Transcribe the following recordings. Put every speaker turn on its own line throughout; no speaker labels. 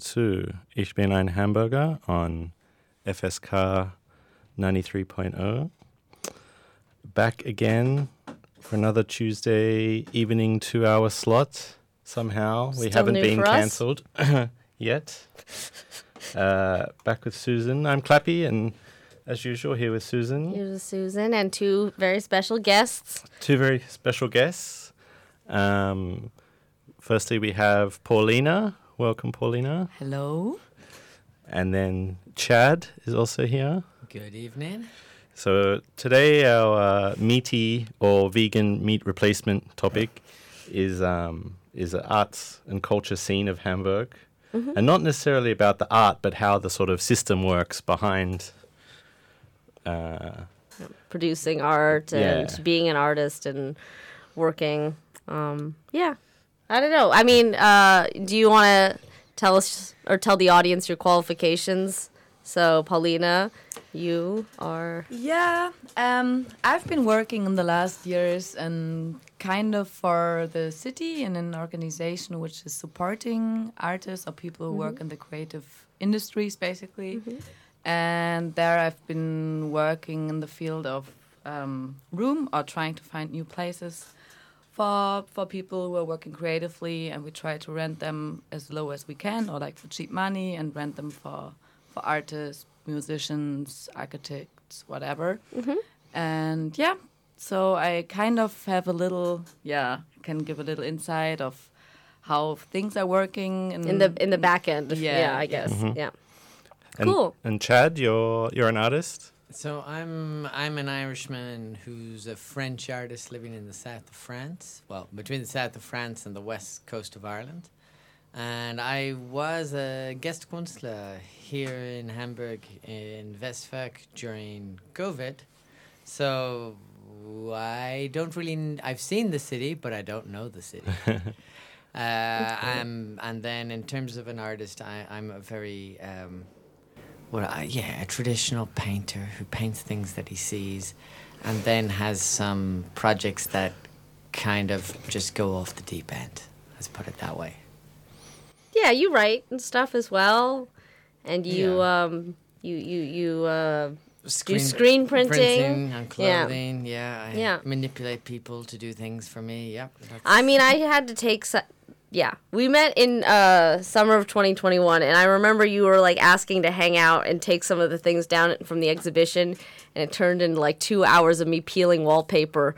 to Ich bin ein Hamburger on FSK 93.0. Back again for another Tuesday evening two hour slot. Somehow we
Still
haven't been cancelled yet. Uh, back with Susan. I'm Clappy, and as usual, here with Susan.
Here's Susan and two very special guests.
Two very special guests. Um, firstly, we have Paulina. Welcome, Paulina.
Hello.
And then Chad is also here.
Good evening.
So today our uh, meaty or vegan meat replacement topic is um, is the arts and culture scene of Hamburg, and not necessarily about the art, but how the sort of system works behind. Uh,
producing art and
Yeah.
being an artist and working. Um, yeah, I don't know. I mean, uh, do you want to tell us or tell the audience your qualifications? So, Paulina, you are
Yeah, um, I've been working in the last years and kind of for the city in an organization which is supporting artists or people who work in the creative industries, basically. And there I've been working in the field of um, room or trying to find new places for for people who are working creatively, and we try to rent them as low as we can or like for cheap money, and rent them for for artists, musicians, architects, whatever. Mm-hmm. And yeah, so I kind of have a little yeah can give a little insight of how things are working in,
in the in the back end. Yeah,
Yeah,
I guess. Mm-hmm. Yeah.
and,
Cool.
And Chad, you're you're an artist.
So I'm I'm an Irishman who's a French artist living in the south of France. Well, between the south of France and the west coast of Ireland. And I was a guest Künstler here in Hamburg in Westwerk during COVID. So I don't really I've seen the city, but I don't know the city. Uh, I'm, and then in terms of an artist, I, I'm a very um, well, uh, yeah, a traditional painter who paints things that he sees, and then has some projects that kind of just go off the deep end. Let's put it that way.
Yeah, you write and stuff as well, and you
Yeah.
um you you you uh
Screen,
screen printing.
on
Yeah.
clothing. Yeah, I
Yeah.
manipulate people to do things for me. Yep.
I mean, I had to take. Yeah, we met in uh, summer of 2021, and I remember you were like asking to hang out and take some of the things down from the exhibition, and it turned into like two hours of me peeling wallpaper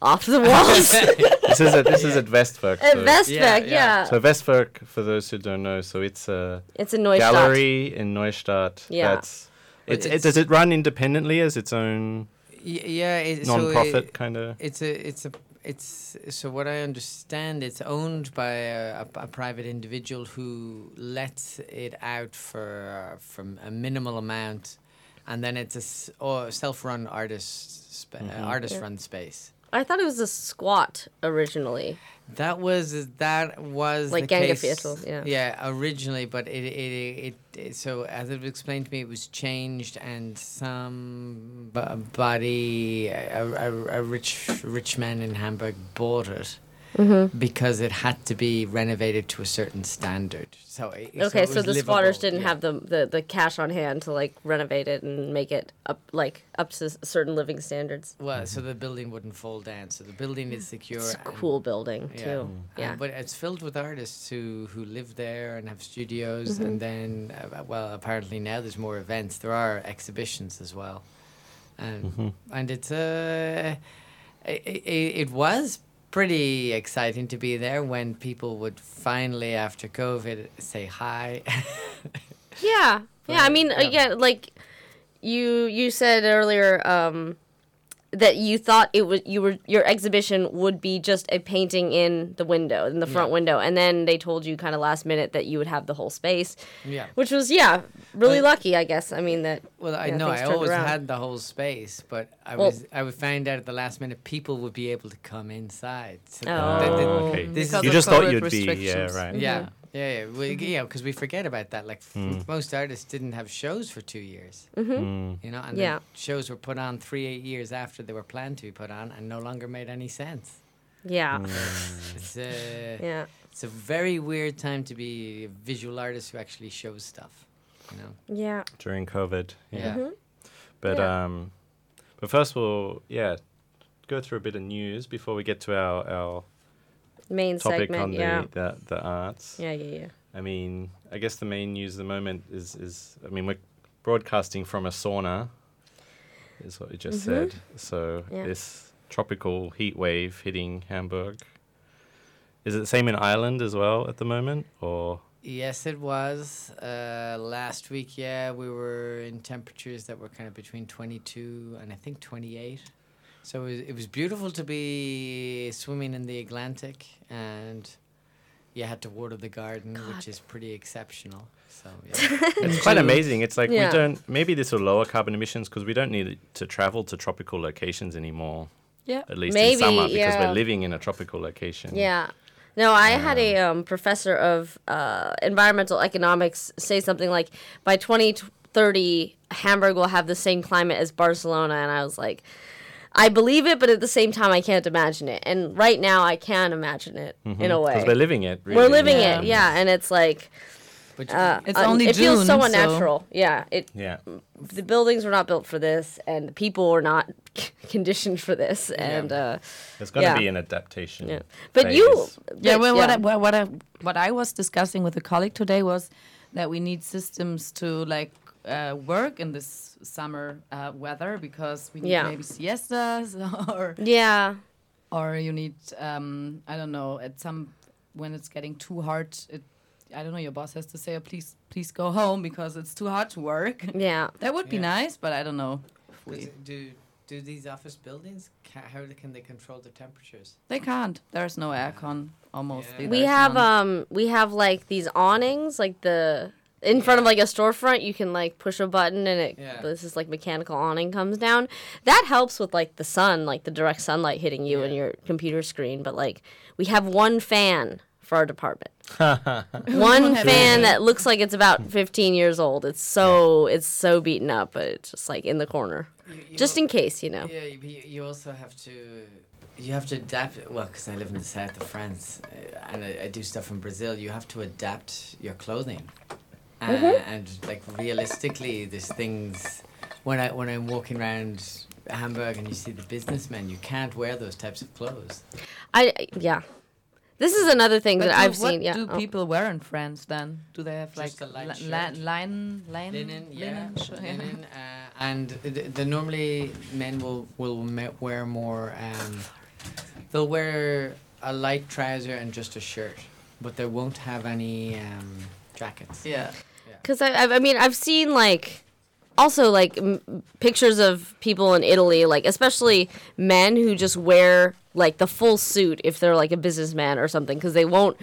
off the walls
This is at this is at Westwerk.
at
so-
Westwerk.
Yeah,
Yeah,
yeah.
So Westwerk, for those who don't know, so it's a
it's a Neustadt.
gallery in Neustadt.
Yeah.
That's it's, it, does it run independently as its own
Y- yeah, it,
non-profit
it-
kind of?
It's a, it's a, it's so what I understand. It's owned by a, a, a private individual who lets it out for from a minimal amount, and then it's a s- or self-run artist spa-
Mm-hmm.
artist-run space.
I thought it was a squat originally.
That was that was
Like
the case,
Gängeviertel, yeah.
yeah, originally, but it it, it it so as it was explained to me, it was changed, and some b- body a, a, a rich rich man in Hamburg bought it.
Mm-hmm.
Because it had to be renovated to a certain standard. So it,
Okay,
it
so,
was
the squatters didn't
yeah.
have the, the the cash on hand to like renovate it and make it up like up to certain living standards.
Well, so the building wouldn't fall down. So the building is secure.
It's a
and-
cool building
Yeah.
too.
Um,
Yeah.
but it's filled with artists who, who live there and have studios,
Mm-hmm.
and then, uh, well, apparently now there's more events. There are exhibitions as well, and and it's uh, it, it, it was pretty exciting to be there when people would finally, after COVID, say hi.
Yeah. Yeah, I mean
yeah.
again like you you said earlier um that you thought it was you were your exhibition would be just a painting in the window in the front
Yeah.
window and then they told you kind of last minute that you would have the whole space
yeah.
which was yeah really
But-
lucky i guess i mean that
Well, I know
things
I always
around.
had the whole space, but I
Well-
was I would find out at the last minute people would be able to come inside. So
Oh.
that- that- that-
okay.
this
Because
you just thought you'd be yeah right.
Yeah,
Mm-hmm.
Yeah, yeah. We, yeah, because we forget about that. Like f-
Hmm.
most artists didn't have shows for two years,
Mm.
you know, and
Yeah.
then shows were put on three eight years after they were planned to be put on, and no longer made any sense.
Yeah.
It's a,
Yeah.
it's a very weird time to be a visual artist who actually shows stuff. You know?
Yeah.
during COVID. Yeah.
Yeah.
Mhm.
But
Yeah.
um, but first we'll yeah go through a bit of news before we get to our our
Main
topic
segment.
on
yeah.
the, the the arts.
Yeah. Yeah. Yeah.
I mean, I guess the main news at the moment is is I mean we're broadcasting from a sauna, is what you just
Mhm.
said. So
Yeah.
this tropical heat wave hitting Hamburg. Is it the same in Ireland as well at the moment, or
Yes, it was. Uh, last week, yeah, we were in temperatures that were kind of between 22 and I think 28. So it was, it was beautiful to be swimming in the Atlantic and you had to water the garden,
God.
which is pretty exceptional. So, yeah.
it's quite amazing. It's like
Yeah.
we don't. Maybe this will lower carbon emissions because we don't need to travel to tropical locations anymore.
Yeah.
At least
Maybe,
in summer because
yeah.
we're living in a tropical location.
Yeah. No, I had a um, professor of uh, environmental economics say something like by 2030, Hamburg will have the same climate as Barcelona. And I was like, I believe it, but at the same time, I can't imagine it. And right now, I can imagine it in a way.
Because we're living it. Really.
We're living
Yeah.
it, yeah. And it's like,
But
uh,
It's
un-
only
it feels so
June, so-
unnatural. Yeah. It
Yeah.
the buildings were not built for this, and the people were not conditioned for this. And uh,
There's going to
Yeah.
be an adaptation.
yeah, but you,
phase.
Yeah, well, what I, what what I, what I was discussing with a colleague today was that we need systems to like uh, work in this summer uh, weather because we need
Yeah.
maybe siestas or
yeah.
or you need um, I don't know at some when it's getting too hard. It, I don't know. Your boss has to say, oh, "Please, please go home because it's too hard to work."
Yeah.
that would be
Yeah.
nice, but I don't know. If we,
it- do, do these office buildings, ca- how can they control the temperatures?
they can't. There's no aircon. Almost.
Yeah.
We have
none.
um we have like these awnings like the in front of like a storefront you can like push a button and it
Yeah.
this is like mechanical awning comes down. That helps with like the sun, like the direct sunlight hitting you and your computer screen, but like we have one fan for our department. one fan that looks like it's about 15 years old. It's so it's so beaten up, but it's just like in the corner.
You, you
Just
al-
in case, you know.
Yeah, you, you you also have to you have to adapt. Well, because I live in the south of France uh, and I, I do stuff in Brazil, you have to adapt your clothing, uh,
Mm-hmm.
and like realistically, there's things when I when I'm walking around Hamburg and you see the businessmen, you can't wear those types of clothes.
I yeah. This is another thing
But
that
do-
I've
what
seen. Yeah.
do
oh.
people wear in France then? Do they have like
Just a light
li-
shirt.
li- line, line,
Linen, yeah,
linen, sh- yeah.
linen, uh, and the, the normally men will will me- wear more. Um, they'll wear a light trouser and just a shirt, but they won't have any um, jackets.
Yeah.
Because I, I, I mean, I've seen like also like m- pictures of people in Italy, like especially men who just wear like the full suit if they're like a businessman or something, because they won't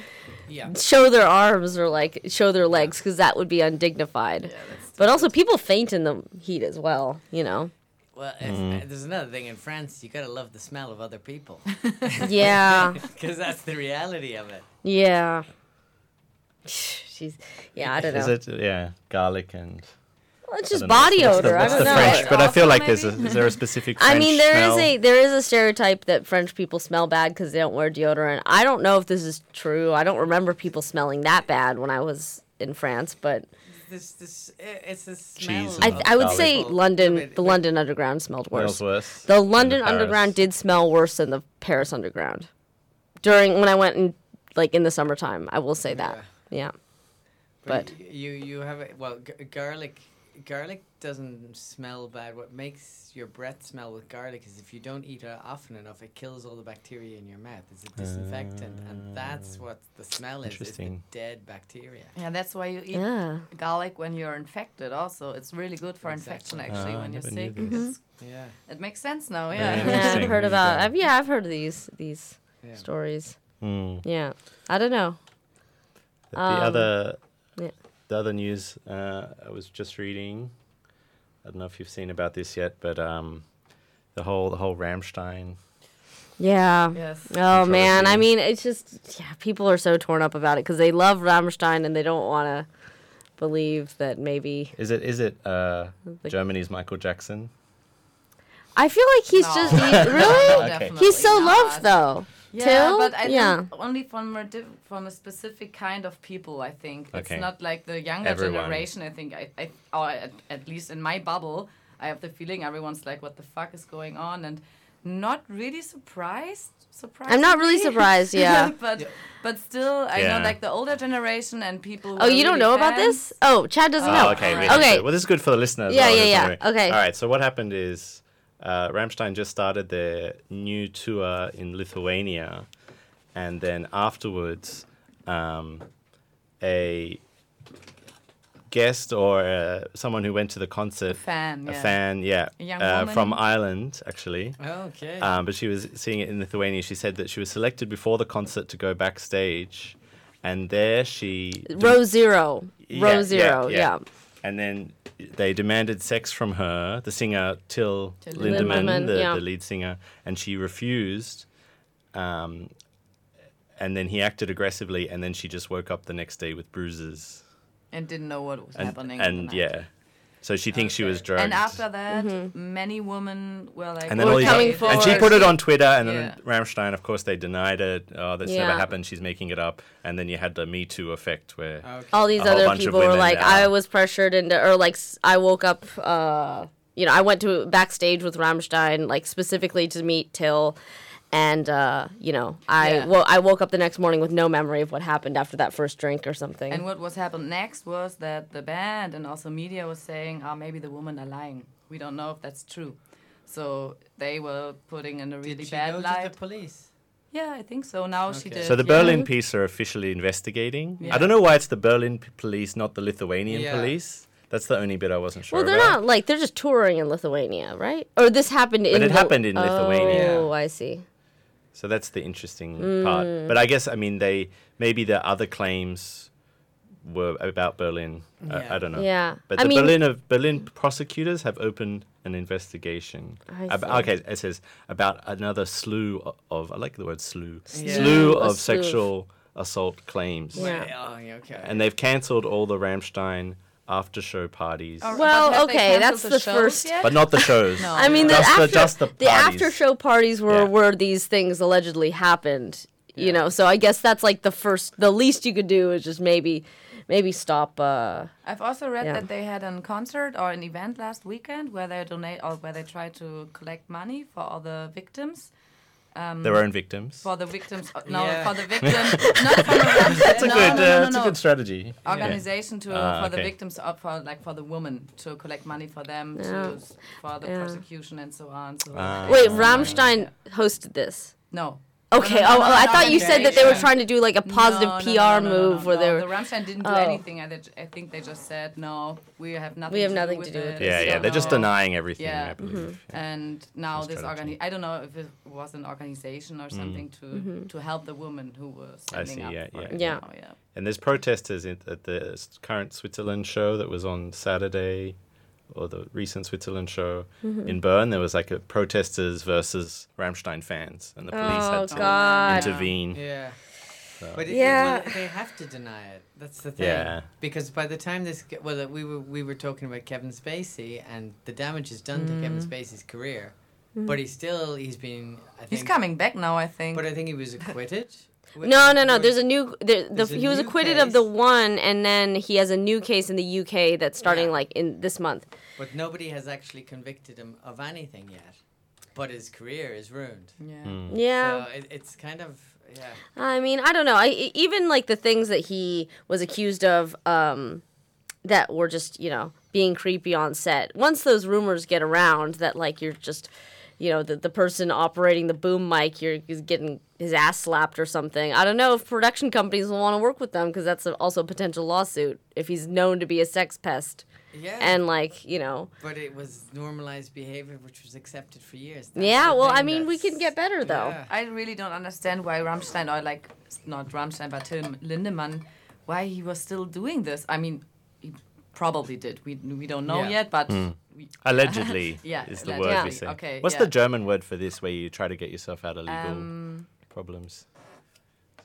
Yeah.
show their arms or like show their legs, because that would be undignified. but also, people faint in the heat as well. You know.
Well, if, uh, there's another thing in France. You gotta love the smell of other people,
Yeah.
because that's the reality of it.
yeah. She's yeah. I don't know.
Is it yeah garlic and
Well, it's just
don't know,
body
what's the-
odor. I don't
the
know.
French? But I feel
Also
like there's a is there a specific French
I mean, there is
smell?
a there is a stereotype that French people smell bad because they don't wear deodorant. I don't know if this is true. I don't remember people smelling that bad when I was in France, but
This, this, i- it's the smell.
Cheese
I, I would say London, the
but-
London Underground smelled worse.
smells worse.
The London
Paris.
Underground did smell worse than the Paris Underground during when I went in like in the summertime. I will say that. Yeah. But-
y- you you have it. Well, g- garlic garlic doesn't smell bad. What makes your breath smell with garlic is if you don't eat it often enough, it kills all the bacteria in your mouth. It's a disinfectant, and that's what the smell is. It's the dead bacteria.
Yeah, that's why you eat
Yeah.
garlic when you're infected. Also, it's really good for infection. Actually,
Ah,
when you're sick,
this.
It's,
Yeah.
it makes sense now. Yeah.
Yeah, I've heard about. I've, yeah, I've heard of these these
Yeah.
stories.
Mm.
Yeah, I don't know.
The
Um,
other,
yeah.
the other news uh, I was just reading. I don't know if you've seen about this yet, but um, the whole the whole Rammstein.
Yeah.
Yes.
Oh man, I mean, it's just yeah, people are so torn up about it because they love Rammstein and they don't want to believe that maybe.
Is it is it uh,
The-
Germany's Michael Jackson?
I feel like he's
No.
just he, really.
Okay.
He's so
not.
loved though.
Yeah,
Till?
but I
Yeah.
think only from a diff- from a specific kind of people. I think it's not like the younger
Everyone.
generation. I think I, I or at, at least in my bubble, I have the feeling everyone's like, "What the fuck is going on?" and not really surprised. Surprised.
I'm not really surprised, yeah.
but but still, I
Yeah.
know like the older generation and people.
Oh,
who are
you don't
really
know about this? Oh, Chad doesn't oh, know.
Oh, okay. we
Okay.
Well, this is good for the listeners.
Yeah,
well,
yeah, yeah.
it?
Okay.
All right. So what happened is, uh, Rammstein just started their new tour in Lithuania, and then afterwards, um, a guest or uh, someone who went to the concert,
fan.
a
yeah.
fan, yeah,
A young
uh, from. Ireland actually.
Okay.
Um, but she was seeing it in Lithuania. She said that she was selected before the concert to go backstage, and there she
Row zero.
Yeah,
Row
yeah,
zero.
yeah.
Yeah.
and then they demanded sex from her, the singer Till,
Till
Lindemann,
Lindemann,
the,
yeah.
the lead singer, and she refused. Um, and then he acted aggressively, and then she just woke up the next day with bruises.
and didn't know what was
And,
happening.
and yeah, so she thinks she was drugged.
And after that,
Mm-hmm.
many women were like,
and then
We're
all these
coming
oth- and she put it on Twitter, and
Yeah.
then Rammstein, of course, they denied it. Oh, that's
Yeah.
never happened. She's making it up. And then you had the Me Too effect, where
okay.
all these
A whole
other
bunch
people were like,
uh,
I was pressured into, or like, I woke up, uh, you know, I went to backstage with Rammstein, like specifically to meet Till. And, uh, you know, I,
Yeah.
wo- I woke up the next morning with no memory of what happened after that first drink or something.
And what was happened next was that the band and also media was saying, "Ah, maybe the women are lying. We don't know if that's true." So they were putting in a really
Did she
bad
go to the police?
yeah, I think so. Now she did.
So the
yeah.
Berlin police are officially investigating.
Yeah.
I don't know why it's the Berlin p- police, not the Lithuanian
Yeah.
police. That's the only bit I wasn't sure
well, they're
about.
not like, they're just touring in Lithuania, right? Or this happened in.
it
the-
happened in Lithuania.
Oh, I see.
So that's the interesting
Mm.
part. But I guess I mean they maybe the other claims were about Berlin. I,
Yeah.
I don't know.
Yeah.
But
I
the
mean-
Berlin of Berlin prosecutors have opened an investigation.
I
Ab-
see.
okay, it says about another slew o- of I like the word slew.
Yeah.
Slew
A
of sexual assault claims.
Yeah.
Wait, oh, yeah, okay.
And they've cancelled all the Rammstein after show parties.
Or-
Well,
but
okay, that's the
shows
first-
yet?
But not the shows.
No.
I mean, the
Just the-
after,
just the
the after show parties were
Yeah.
where these things allegedly happened. You
Yeah.
know, so I guess that's like the first, the least you could do is just maybe, maybe stop. Uh,
I've also read
Yeah.
that they had a concert or an event last weekend where they donate or where they try to collect money for all the victims. Um,
Their own victims.
for the victims, uh, no,
Yeah.
for the victims, not for the Rammstein.
That's a
no,
good.
no,
uh,
no, no,
that's
no.
a good strategy.
organization to
Ah,
for the victims of for like for the woman to collect money for them
Yeah.
to for the
Yeah.
prosecution and so on. So
Ah.
wait. Rammstein hosted this.
no.
Okay.
no,
oh,
no,
oh,
no,
I thought you said that they were trying to do like a positive
No, no,
PR
no, no, no,
move
no,
where
no,
they were.
The Rammstein didn't do
Oh.
anything. I, did- I think they just said no. We have nothing.
We have
to
nothing
do
to do with
it.
Yeah, yeah. They're just
no.
denying everything.
Yeah.
I believe. Mm-hmm.
And now this
strategy.
organi I don't know if it was an organization or mm. something to mm-hmm. to help the woman who was
I see,
up
yeah, yeah.
Yeah.
now, yeah.
And there's protesters at the current Switzerland show that was on Saturday, or the recent Switzerland show
Mm-hmm.
in Bern. There was like a protesters versus Rammstein fans, and the police
Oh,
had to
God.
intervene.
Yeah.
So-
But it,
Yeah.
well, they have to deny it. That's the thing.
Yeah.
Because by the time this, ge- well, we were we were talking about Kevin Spacey and the damage is done to Kevin Spacey's career, but he's still he's been. I think,
He's coming back now, I think.
But I think he was acquitted.
No, no, no. There's a new. There, the,
There's a
he was
new
acquitted of the
case.
one, and then he has a new case in the UK that's starting
Yeah.
like in this month.
But nobody has actually convicted him of anything yet. But his career is ruined.
yeah.
Mm.
Yeah.
So it, it's kind of yeah.
I mean, I don't know. I e- even like the things that he was accused of um that were just, you know, being creepy on set. Once those rumors get around that like you're just you know, the, the person operating the boom mic, you're is getting his ass slapped or something. I don't know if production companies will want to work with them because that's a, also a potential lawsuit if he's known to be a sex pest.
Yeah.
And like, you know,
but it was normalized behavior which was accepted for years. That's
yeah, well, I mean, we can get better though.
Yeah.
I really don't understand why Rammstein or like not Rammstein but Till Lindemann, why he was still doing this. I mean, he probably did. We we don't know
Yeah.
yet, but
Hmm.
We,
Allegedly
Yeah,
is the
allegedly.
word
Yeah.
we say.
Okay,
What's
yeah.
the German word for this where you try to get yourself out of legal
um,
problems?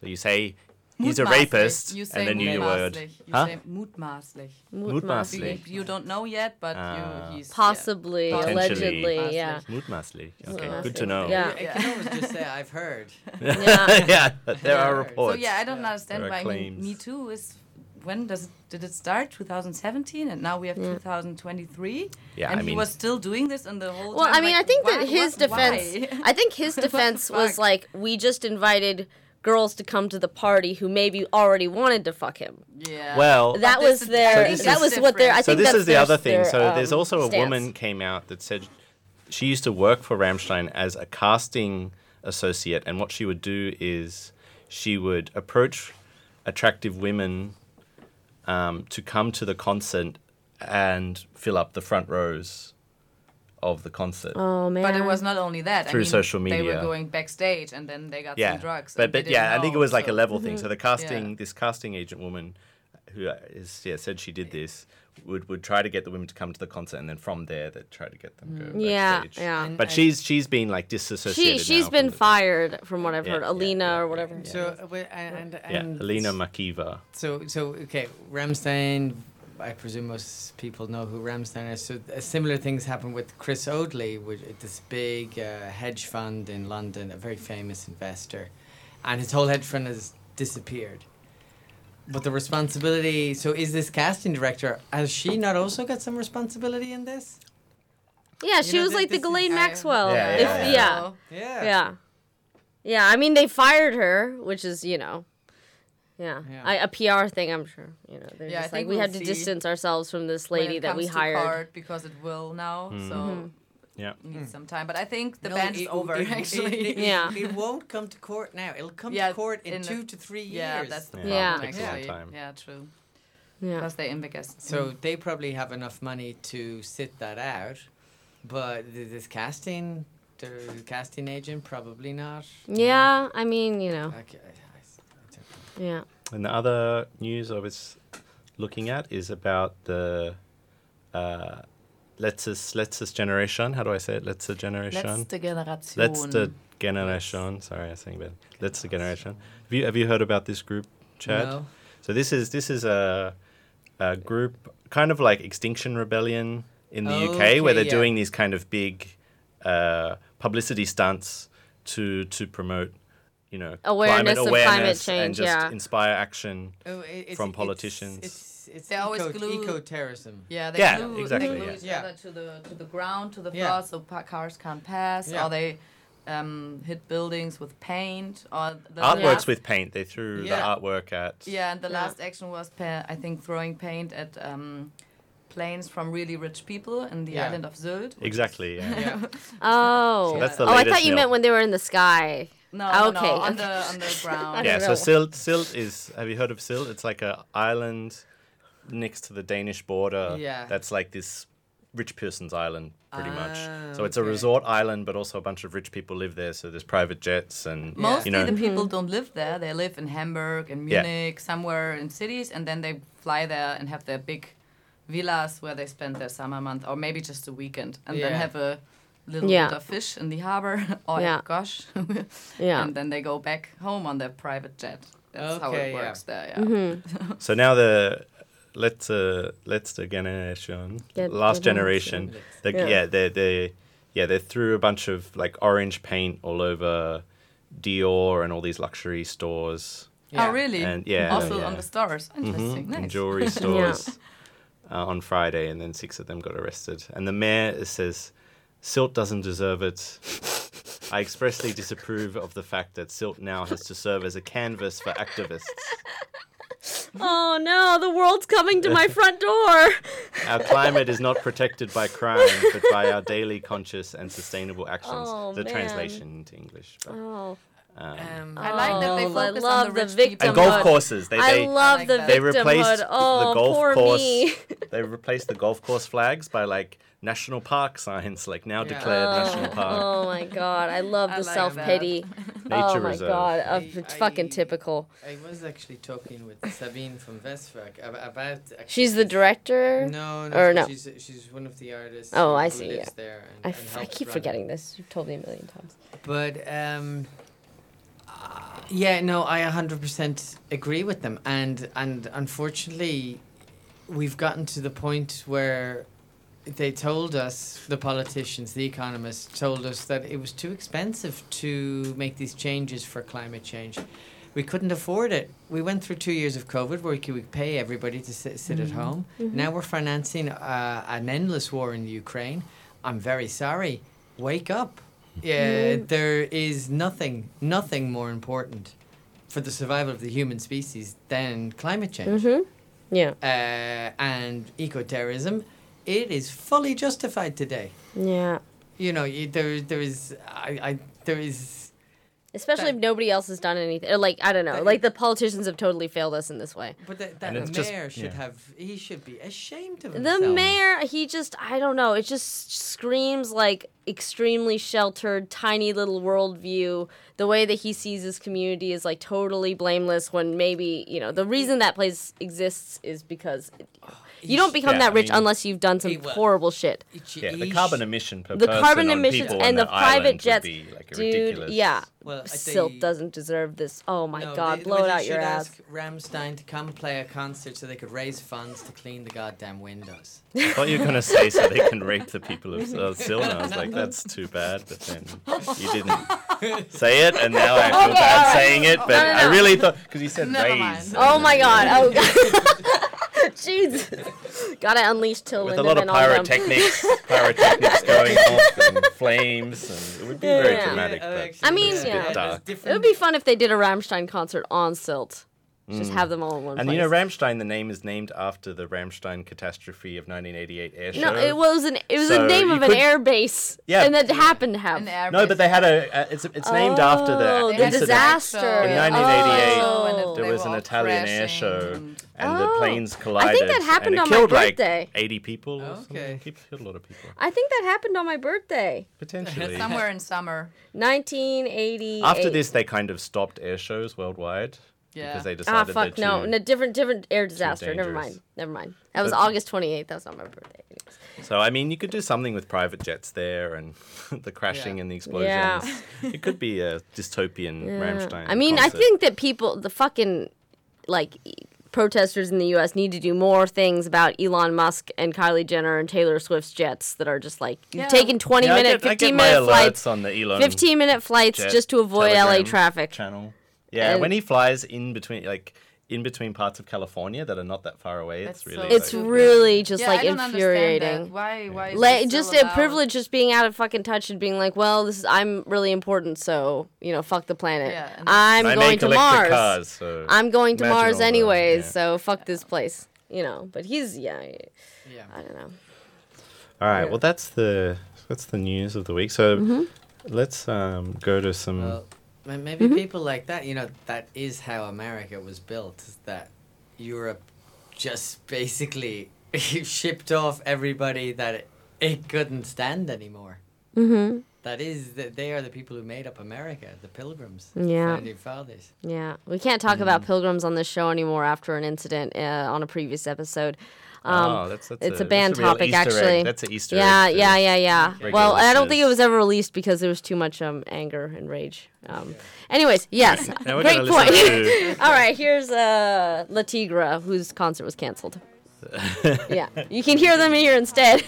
So you say he's a rapist,
You say
and then you word.
mutmaßlich. You
Huh?
say mutmaßlich.
Mutmaßlich.
You, you don't know yet, but
Ah.
you, he's
Possibly,
Yeah.
allegedly,
Potentially.
yeah.
Mutmaßlich. Okay,
Mutmaßlich.
good to know.
Yeah.
I can always just say I've heard.
Yeah.
yeah, but there are
Yeah.
So yeah, I don't understand
There
why
claims.
Me Too is when does it did it start? 2017, and now we have 2023.
Yeah,
and
I
he
mean-
was still doing this in the whole.
Well,
time.
I mean,
like,
I think
why-
that his
what-
defense,
why?
I think his defense was like, we just invited girls to come to the party who maybe already wanted to fuck him.
yeah.
Well,
That was
is-
their.
So this
that
is
was what their. I
so
think
this
that's
is the
their-
other thing.
their,
so there's
um,
also a
stance.
woman came out that said she used to work for Rammstein as a casting associate, and what she would do is she would approach attractive women um, to come to the concert and fill up the front rows of the concert.
Oh man!
But it was not only that.
Through
I mean,
social
They were going backstage, and then they got
yeah,
some drugs.
but but yeah,
didn't
I think it
know,
was like a
so-
level thing. So the casting,
Yeah.
this casting agent woman, who uh, yeah said she did this, would would try to get the women to come to the concert, and then from there they'd try to get them go
Yeah,
backstage.
yeah.
And-
But
and-
she's she's been like disassociated.
she
disassociated.
she's
now
been
from the-
fired from what I've
Yeah,
heard. Alina
yeah,
or whatever.
yeah.
So, uh, and, and,
Yeah,
and
Alena Makeeva.
So, so okay, Rammstein. I presume most people know who Rammstein is. So, uh, similar things happened with Chris Odey, with this big uh, hedge fund in London, a very famous investor, and his whole hedge fund has disappeared. But the responsibility. So, is this casting director? Has she not also got some responsibility in this?
Yeah, she
know,
was
thi-
like the
this is-
Ghislaine
I-
Maxwell.
Yeah,
If-
yeah,
yeah.
yeah.
yeah,
Yeah.
yeah, I mean, they fired her, which is you know, yeah,
Yeah.
I, a PR thing. I'm sure you know. They're
Yeah, I
just like
think
we
we'll
had to distance ourselves from this
when
lady
it
that we
comes to
hired.
card, because it will now.
Mm.
So
Mm-hmm.
Yeah.
needs some time. But I think the
No,
band is over
it-
actually.
It, it,
Yeah.
It won't come to court now. It'll come
Yeah,
to court in,
in the-
two to three years.
yeah, that's the
Yeah.
problem
Yeah.
Takes a long
actually.
time.
Yeah, true.
Yeah,
Because they invest.
So they probably have enough money to sit that out, but this casting, the casting agent, probably not.
yeah. I mean, you know,
Okay. I- I- I-
yeah.
And the other news I was looking at is about the uh, letztes letztes generation. How do I say it? Letzte generation.
Letzte Generation.
Letzte generation. Sorry, I saying bad. Letzte generation. Have you have you heard about this group, Chad?
No.
So this is this is a a group kind of like Extinction Rebellion in the UK, where they're
yeah.
doing these kind of big uh, publicity stunts to to promote, you know,
Awareness of
climate
climate
awareness and
change,
just
yeah.
inspire action.
Oh, it- it's,
From
it's-
politicians.
It's, it's,
They always
eco,
glue-
eco-terrorism.
Yeah, they
Yeah,
glue,
exactly,
they glue
yeah.
each
Yeah.
other to the to the ground, to the
Yeah.
floor, so pa- cars can't pass.
Yeah.
Or they um, hit buildings with paint. Or the
Artworks
last-
with paint. They threw the artwork at.
Yeah, and the
Yeah.
last action was, pa- I think, throwing paint at um, planes from really rich people in the
Yeah.
island of Sylt.
Exactly. Yeah.
Yeah.
Oh,
So that's the
oh, I thought you
Neil.
meant when they were in the sky.
No, no,
Okay,
no, on
okay.
the on the ground.
Yeah. So
know.
Sylt Sylt is. Have you heard of Sylt? It's like a island next to the Danish border.
Yeah.
That's like this rich person's island, pretty much.
Ah,
So it's a resort island, but also a bunch of rich people live there. So there's private jets and
Mostly
you know.
the people don't live there. They live in Hamburg and
Yeah.
Munich, somewhere in cities, and then they fly there and have their big villas where they spend their summer month, or maybe just a weekend, and then have a little
Yeah.
bit of fish in the harbor. oh
Yeah.
gosh!
Yeah.
and then they go back home on their private jet. That's how
Okay,
it
yeah.
works there. Yeah.
Mm-hmm.
So now the let's uh let's the generation,
Get-
last
generation.
generation. The,
Yeah.
yeah. they they yeah they threw a bunch of like orange paint all over Dior and all these luxury stores.
Yeah.
Oh really?
And yeah,
Also
yeah.
on the stars. Interesting.
Mhm,
Nice.
and jewelry stores uh, on Friday, and then six of them got arrested. And the mayor says, "Sylt doesn't deserve it." I expressly disapprove of the fact that Sylt now has to serve as a canvas for activists.
Oh no, the world's coming to my front door.
Our climate is not protected by crime, but by our daily conscious and sustainable actions.
Oh,
the
man.
translation into English. But,
Oh,
um,
Um,
I like that they
Oh, I
focus
love
on
the
the rich people.
and golf courses. They,
I
they,
love
like
the
that.
they
victimhood.
replaced
oh,
the golf
poor
course.
me.
they replaced the golf course flags by like national park signs, like now
Yeah.
declared national park.
Oh my god, I love
I
the
like
self pity.
Nature
oh my
reserve.
god, uh,
I-
it's
I-
fucking typical.
I was actually talking with Sabine from Westwerk ab- about.
She's the director.
No, no,
Or
she-
no.
She's she's one of the artists.
Oh,
who-
I see,
lives
yeah.
There and,
I,
and
f- I keep
run it.
forgetting this. You've told me a million times.
But um, Yeah, no, I 100% agree with them. And, and unfortunately, we've gotten to the point where they told us, the politicians, the economists, told us that it was too expensive to make these changes for climate change. We couldn't afford it. We went through two years of COVID where we could pay everybody to sit, sit at home. Now we're financing uh, an endless war in Ukraine. I'm very sorry. Wake up. Yeah, there is nothing, nothing more important for the survival of the human species than climate change
Mm-hmm. Yeah.
uh, and eco-terrorism. It is fully justified today.
Yeah.
You know, you, there, there is, I, I, there is.
Especially
That-
if nobody else has done anything. Or like I don't know.
That-
Like the politicians have totally failed us in this way.
But that, that
And it's just-
mayor should
yeah.
have. He should be ashamed of himself.
The mayor, he just, I don't know, it just screams like extremely sheltered, tiny little worldview. The way that he sees his community is like totally blameless when maybe, you know, the reason that place exists is because oh, you don't become
Yeah,
that
I
rich
mean-
unless you've done some horrible shit.
Yeah, the carbon emission per
The carbon emissions
people
and
on
the
island
private
would
jets.
be, like,
Dude,
ridiculous.
yeah.
Well,
Sylt
they-
doesn't deserve this. Oh my
No,
god,
they-
blow
well,
it out your ass.
ask Rammstein to come play a concert so they could raise funds to clean the goddamn windows.
I thought you were going to say so they can rape the people of uh, Silna. I was like, that's too bad, but then you didn't say it, and now I feel
Okay,
bad
all right.
saying it. But
No, no,
I really thought because you said raise.
Oh my god. Oh god. Jeez. Gotta unleash Till
With a
Lindemann
lot of pyrotechnics, pyrotechnics going off and flames, and it would be very
Yeah.
dramatic.
Yeah,
but
I mean, yeah. It would be fun if they did a Rammstein concert on Sylt. Just have them all in one
Mm. And
place.
you know, Rammstein, the name is named after the Ramstein catastrophe of 1988 air show.
no, it was an it was
So
the name
you
of an
could-
air base.
Yeah.
And that happened to have.
An air
No, but they had a. Uh, it's it's named after
Oh,
the
the
incident.
disaster.
In 1988,
Oh.
there was an
all
Italian air
crashing
show,
and-
and the
Oh.
planes
I
collided.
think that happened
and it
on my
killed
birthday.
like 80 people. Or something.
Okay.
It killed a lot of people.
I think that happened on my birthday.
Potentially.
Somewhere in summer.
1988.
After this, they kind of stopped air shows worldwide
Yeah.
because they
Ah, fuck
they're
no.
too-
No, different different air disaster. Never mind. Never mind. That was
But-
August 28th. That was not my birthday. anyways.
So I mean, you could do something with private jets there and the crashing
Yeah.
and the explosions.
Yeah.
it could be a dystopian Rammstein.
I mean,
concert.
I think that people, the fucking like protesters in the U.S. need to do more things about Elon Musk and Kylie Jenner and Taylor Swift's jets that are just like
Yeah.
taking 20
Yeah, I
minute,
get, I
15
get my
minute flights,
on the Elon
15 minute flights just to avoid LA traffic.
channel. Yeah,
And-
when he flies in between, like in between parts of California that are not that far away, it's really.
so
It's
stupid.
really just
yeah,
like
I don't
infuriating.
that. Why? Why? Is
Like
it
just
still
a
allowed?
privilege, just being out of fucking touch and being like, well, this is I'm really important, so you know, fuck the planet.
Yeah,
I'm going to Mars.
cars, so
I'm going to
imagine
Mars
all the-
anyways,
yeah.
so fuck this place. You know, but he's yeah,
Yeah.
I don't know.
All right,
Yeah.
well that's the that's the news of the week. So
Mm-hmm.
let's um, go to some.
Well, ma- maybe
Mm-hmm.
people like that, you know, that is how America was built. is That Europe just basically shipped off everybody that it, it couldn't stand anymore.
Mm-hmm.
That is, that they are the people who made up America, the Pilgrims,
Yeah.
founding fathers.
Yeah, we can't talk about pilgrims on this show anymore after an incident uh, on a previous episode. Um,
oh, that's, that's
it's a,
that's
band topic,
Easter egg.
actually.
That's an Easter
yeah,
egg. to
yeah, yeah, yeah. Well, I don't think it was ever released because there was too much um, anger and rage. Um, anyways, yes, great point. All right, here's uh, La Tigra, whose concert was canceled. yeah, you can hear them here instead.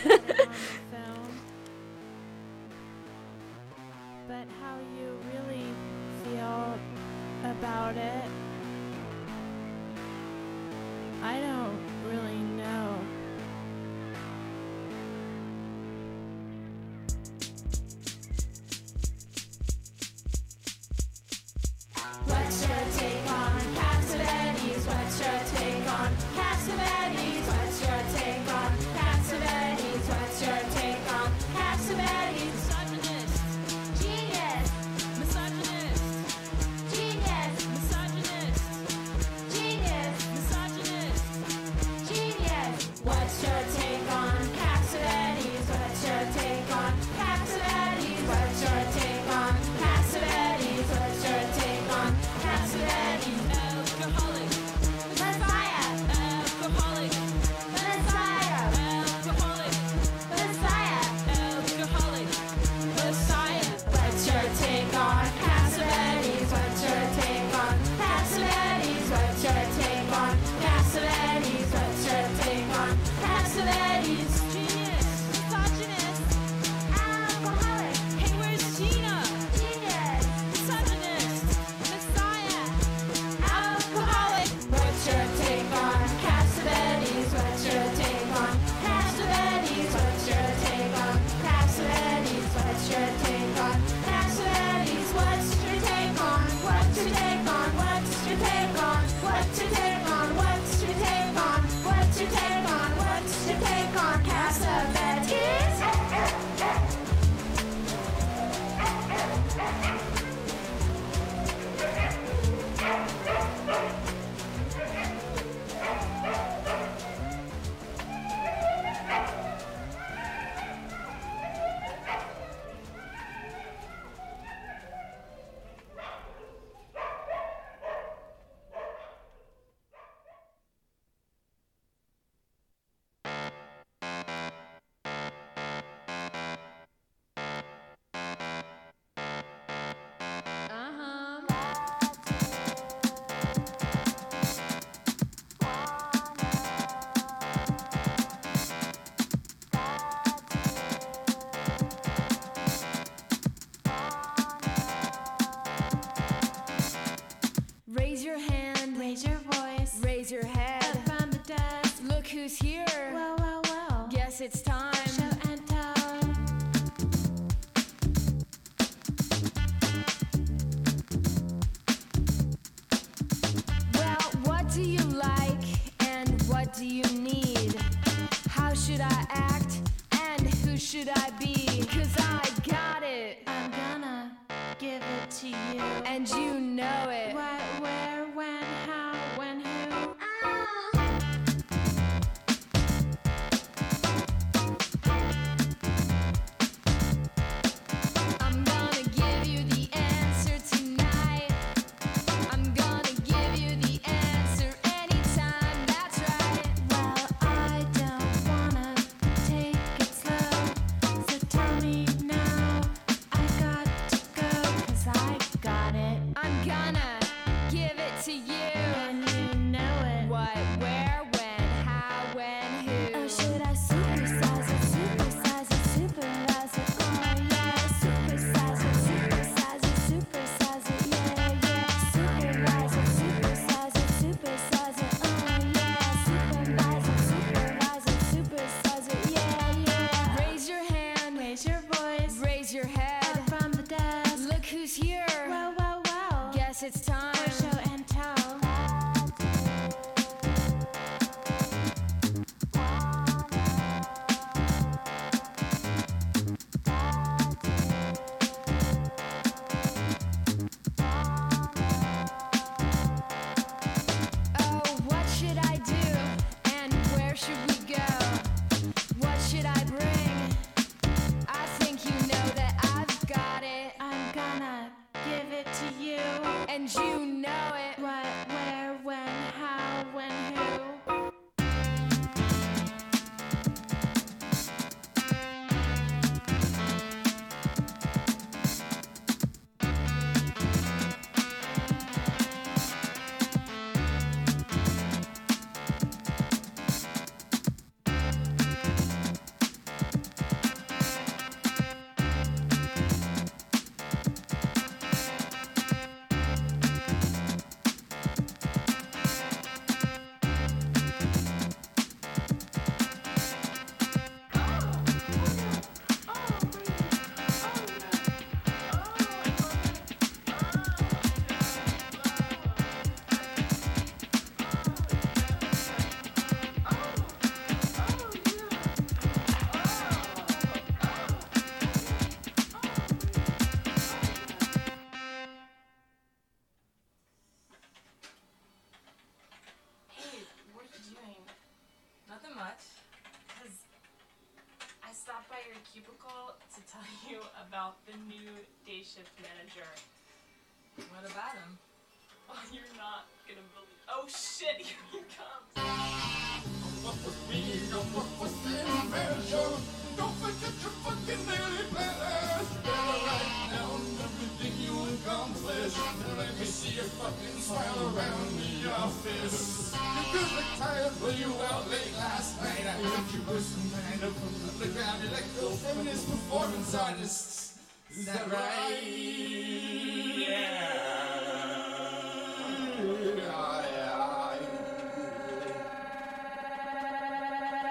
songs.
Is that right?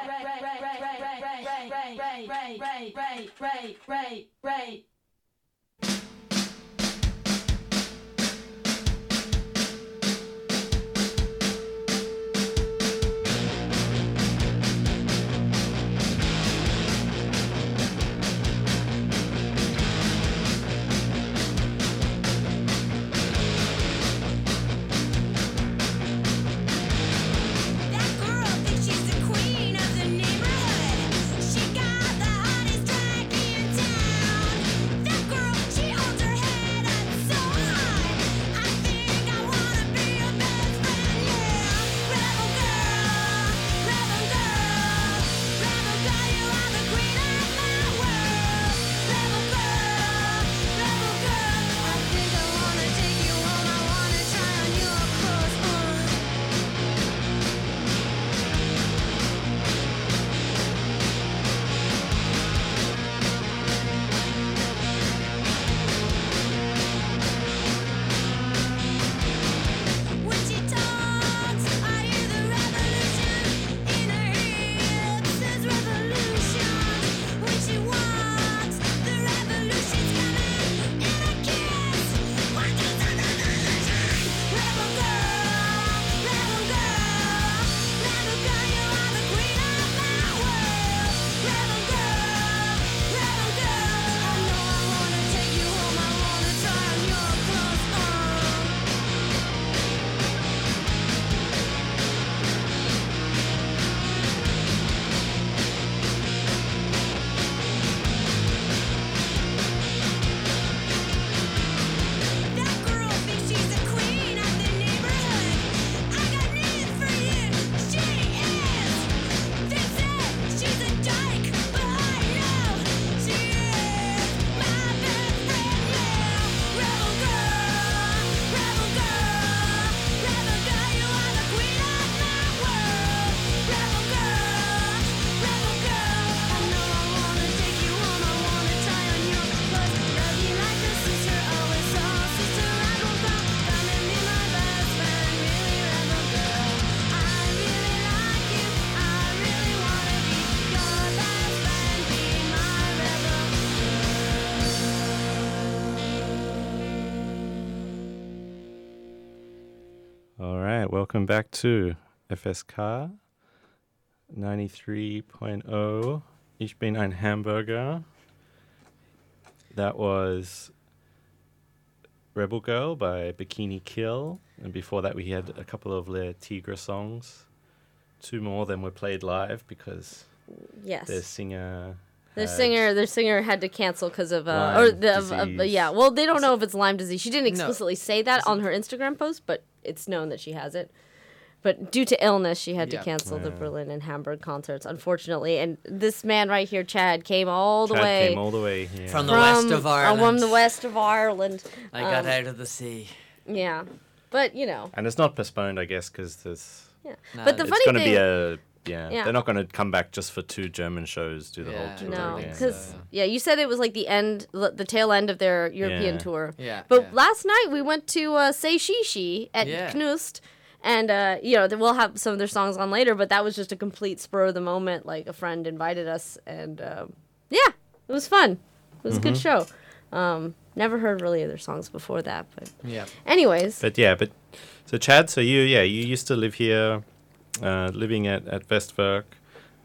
Right, right, right, right, right, right, right,
right, right, right, right, right.
Welcome back to FSK 93.0. Ich bin ein Hamburger. That was Rebel Girl by Bikini Kill. And before that, we had a couple of Le Tigre songs. Two more than were played live because
Yes.
their singer.
Their
had-
singer, their singer had to cancel because of, uh,
Lyme
or the, of, of, yeah. Well, they don't know if it's Lyme disease. She didn't
No.
explicitly say that on her Instagram post, but it's known that she has it. But due to illness, she had to
Yeah.
cancel the Berlin and Hamburg concerts, unfortunately. And this man right here, Chad, came all the
Chad
way
came all the way here.
From the
from,
west of
uh,
Ireland.
from the west of Ireland.
I got
um,
out of the sea.
Yeah, but you know,
and it's not postponed, I guess, because there's.
yeah.
No,
but the
it's
funny
it's going to
thing,
be a. Yeah,
Yeah.
they're not going to come back just for two German shows, do the
Yeah,
whole tour
no,
again.
because
so-
yeah, you said it was like the end, the tail end of their European
Yeah.
tour.
Yeah.
But
yeah.
last night we went to uh, Say Shishi at
Yeah.
Knust, and uh, you know we'll have some of their songs on later. But that was just a complete spur of the moment. Like a friend invited us, and um, yeah, it was fun. It was a good show. Um, never heard really of their songs before that, but
yeah.
anyways,
But yeah, but so Chad, so you yeah you used to live here, uh, living at at Westwerk,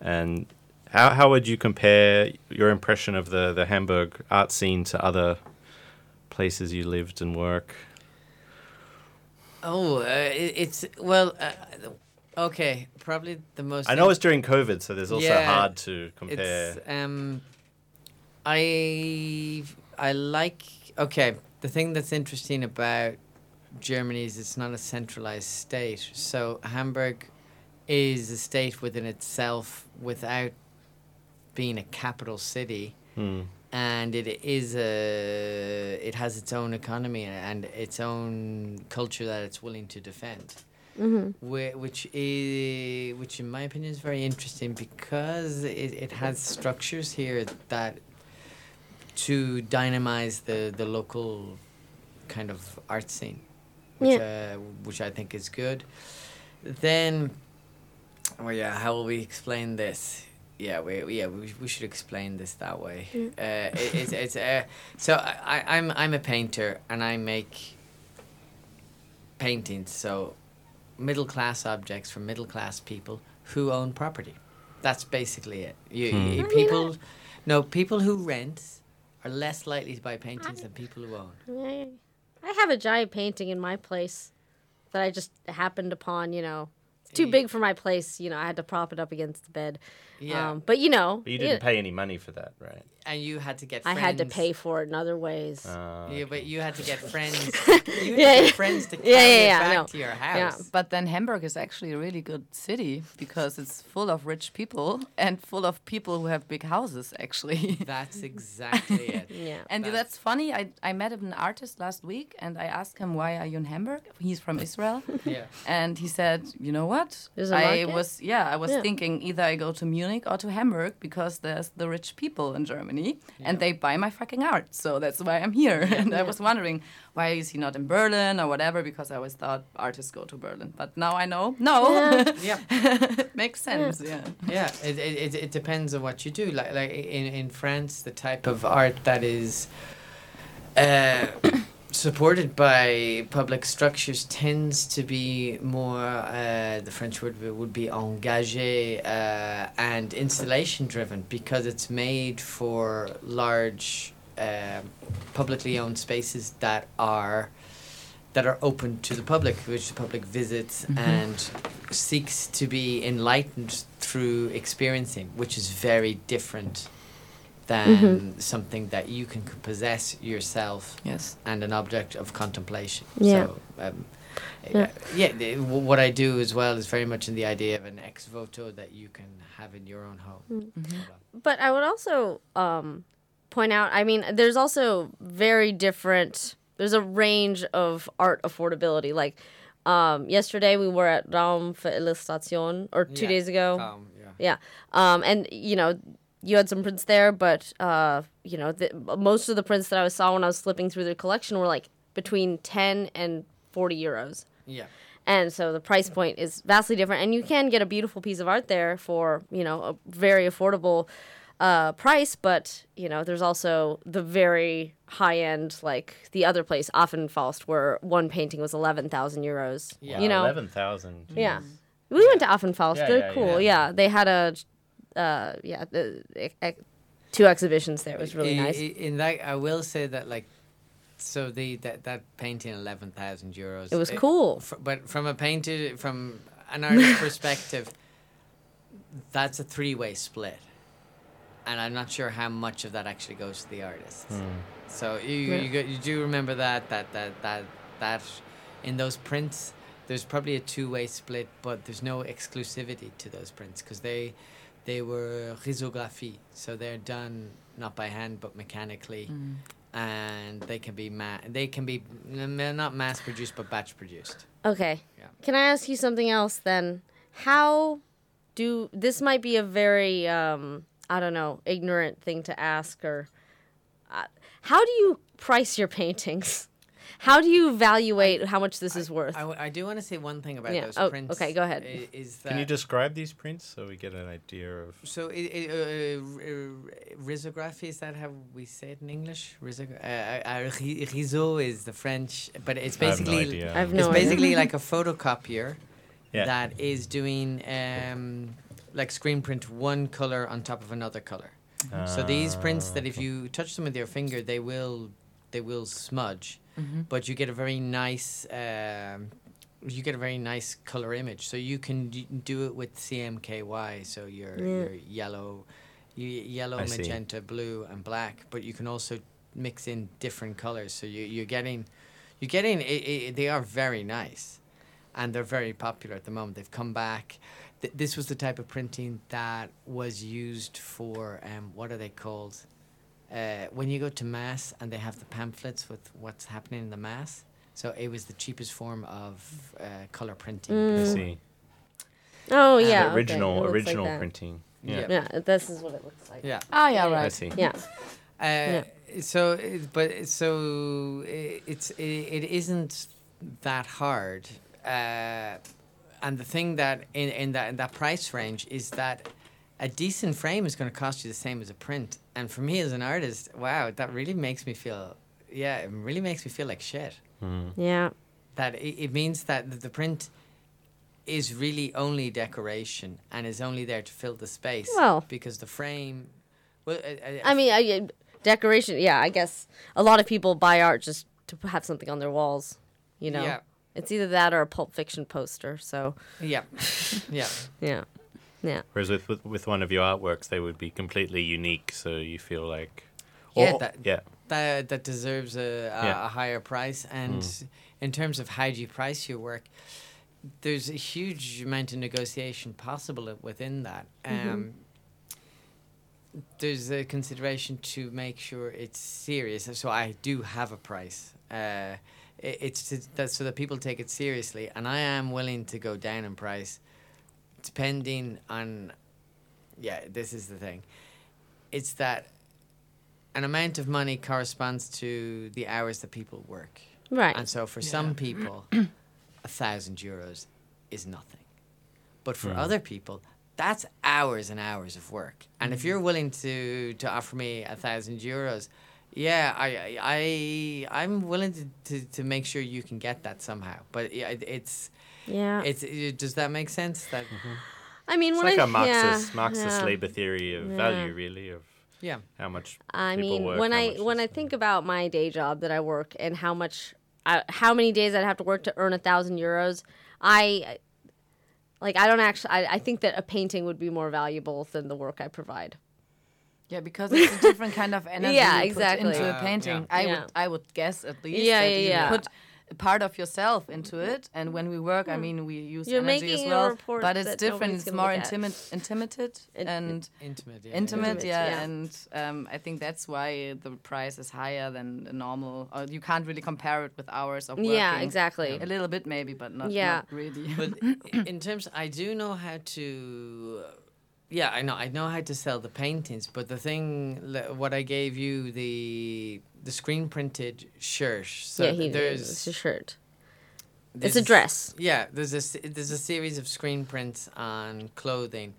and how how would you compare your impression of the the Hamburg art scene to other places you lived and work?
Oh, uh, it, it's well. Uh, okay, probably the most.
I know it's during COVID, so there's also
Yeah,
hard to compare.
It's um, I I like okay. The thing that's interesting about Germany is it's not a centralized state. So Hamburg is a state within itself without being a capital city,
Hmm.
And it is a it has its own economy and its own culture that it's willing to defend. Whi- which is which in my opinion is very interesting because it, it has structures here that to dynamize the the local kind of art scene which uh, which I think is good. Then oh yeah how will we explain this yeah we yeah we, we should explain this that way uh, it, it's it's uh, so I, I I'm I'm a painter and I make paintings so middle class objects from middle class people who own property. That's basically it. You,
Hmm.
you- people, no people who rent are less likely to buy paintings than people who own.
I I have a giant painting in my place that I just happened upon. You know, it's too big for my place. You know, I had to prop it up against the bed.
Yeah,
Um, but you know,
But you didn't pay any money for that, right?
And you had to get. Friends.
I had to pay for it in other ways.
Uh,
Yeah, but you had to get friends. you
Yeah,
had to
yeah.
get friends to carry
Yeah, yeah,
it
yeah,
back
no.
to your house. Yeah.
But then Hamburg is actually a really good city because it's full of rich people and full of people who have big houses, actually.
That's exactly it.
Yeah.
And
That's-
that's funny. I, I met an artist last week and I asked him, Why are you in Hamburg? He's from Israel.
Yeah.
And he said, "You know what?
There's a
I
market?
was yeah, I was
Yeah.
thinking either I go to Munich or to Hamburg because there's the rich people in Germany and they buy my fucking art. So that's why I'm here. and I was wondering why is he not in Berlin or whatever because I always thought artists go to Berlin. But now I know. No.
Yeah.
makes sense. Yeah.
Yeah, it, it, it, it depends on what you do. Like like in, in France, the type of art that is uh, supported by public structures tends to be more uh, the French word would be engagé uh, and installation driven because it's made for large um publicly owned spaces that are that are open to the public, which the public visits and seeks to be enlightened through experiencing, which is very different than something that you can possess yourself
Yes.
and an object of contemplation.
Yeah.
So, um,
Yeah.
yeah. w- what I do as well is very much in the idea of an ex voto that you can have in your own home.
But I would also um, point out, I mean, there's also very different, there's a range of art affordability. Like um, yesterday we were at Raum für Illustration, or two
Yeah.
days ago.
Um, yeah.
Yeah. Um, and, you know, you had some prints there, but, uh, you know, the, most of the prints that I saw when I was flipping through the collection were like between 10 and 40 euros.
Yeah.
And so the price point is vastly different. And you can get a beautiful piece of art there for, you know, a very affordable uh, price, but you know, there's also the very high end, like the other place, Affenfaust, where one painting was eleven thousand euros.
Yeah.
You know,
eleven thousand.
yeah. We went to Affenfaust.
Yeah,
They're
yeah,
cool.
yeah.
Yeah. they had a, uh, yeah, the, ex- ex- two exhibitions there. It was really
I-
nice.
I- In that, I will say that like, so the that that painting eleven thousand euros.
It was cool.
f- but from a painter, from an artist perspective, that's a three way split, and I'm not sure how much of that actually goes to the artist. So you
Yeah.
you, go, you do remember that that that that that in those prints. There's probably a two-way split, but there's no exclusivity to those prints because they they were risography, so they're done not by hand but mechanically, and they can be ma- they can be n- not mass produced but batch produced.
Okay.
Yeah.
Can I ask you something else then? How do this might be a very um I don't know, ignorant thing to ask or uh, how do you price your paintings? How do you evaluate how much this is worth?
I do want to say one thing about
Yeah.
those
Oh,
prints.
okay, go ahead.
Is that
Can you describe these prints so we get an idea of?
so i i uh, r- r- risography is that how we say it in English? Risog- uh, uh, riso is the French, but it's
I have no
basically
idea.
I have
it's
no idea.
basically like a photocopier
Yeah.
that is doing um, like screen print one color on top of another color. So these prints that if you touch them with your finger, they will they will smudge, but you get a very nice um, you get a very nice color image. So you can d- do it with CMKY, so your your yellow, y- yellow,
I see.
magenta, blue, and black. But you can also mix in different colors. So you you're getting you're getting i i they are very nice, and they're very popular at the moment. They've come back. Th- this was the type of printing that was used for um, what are they called? Uh, when you go to mass and they have the pamphlets with what's happening in the mass. So it was the cheapest form of uh, color printing.
Mm.
I see.
oh
the
yeah,
the
okay,
original
like
original printing.
Yeah.
Yeah.
Yeah, this is what it looks like.
Yeah.
Ah, yeah, right.
I see.
Yeah.
Uh, So, but so i- it's it, it isn't that hard, uh, and the thing that in, in that in that price range is that a decent frame is going to cost you the same as a print, and for me as an artist, wow, that really makes me feel, yeah, it really makes me feel like shit.
Mm.
Yeah.
That it, it means that the- the print is really only decoration and is only there to fill the space.
Well-
because the frame, well, uh, uh,
I mean, I, decoration. Yeah, I guess a lot of people buy art just to have something on their walls. You know,
Yeah.
it's either that or a Pulp Fiction poster. So
yeah, yeah.
yeah, yeah,
Whereas with, with with one of your artworks, they would be completely unique, so you feel like.
Yeah, that-
yeah.
that that deserves a, a,
Yeah.
a higher price. And in terms of how do you price your work, there's a huge amount of negotiation possible within that. Um, There's a consideration to make sure it's serious. So I do have a price. Uh, i- it's to, that so that people take it seriously, and I am willing to go down in price, depending on. Yeah, this is the thing. It's that an amount of money corresponds to the hours that people work.
right.
And so for some people, a thousand euros is nothing. But for other people, that's hours and hours of work. And if mm. you're willing to, to offer me a thousand euros, yeah, I, I, I, I'm willing to, to, to make sure you can get that somehow. But yeah, it, it's,
yeah.
it's, it, does that make sense? That,
I mean,
It's
when
like
I,
a Marxist
yeah,
Marxist
yeah.
labor theory of
Yeah.
value, really, of
yeah.
how much.
I mean,
work,
when I when I think about my day job that I work and how much, I, how many days I'd have to work to earn a thousand euros, I like I don't actually. I, I think that a painting would be more valuable than the work I provide.
Yeah, because it's a different kind of energy
Yeah,
you
exactly.
put into a
Uh,
painting.
yeah.
I
Yeah.
would I would guess at least
Yeah,
that
yeah,
you
yeah.
Put a part of yourself into it and when we work I mean we use
You're
energy as
making a
well
report
but it's
that
different
nobody's
it's
gonna
more
look at.
intimate intimated
In-
and
Intimate. Yeah.
intimate,
Intimate,
yeah,
yeah.
and um, I think that's why the price is higher than the normal or you can't really compare it with hours of working
Yeah, exactly.
a little bit maybe but not,
Yeah.
not really
but in terms, I do know how to. uh, Yeah, I know. I know how to sell the paintings, but the thing, what I gave you, the the screen printed shirt. So
yeah, he
there's
it's a shirt. It's a dress.
Yeah, there's a there's a series of screen prints on clothing.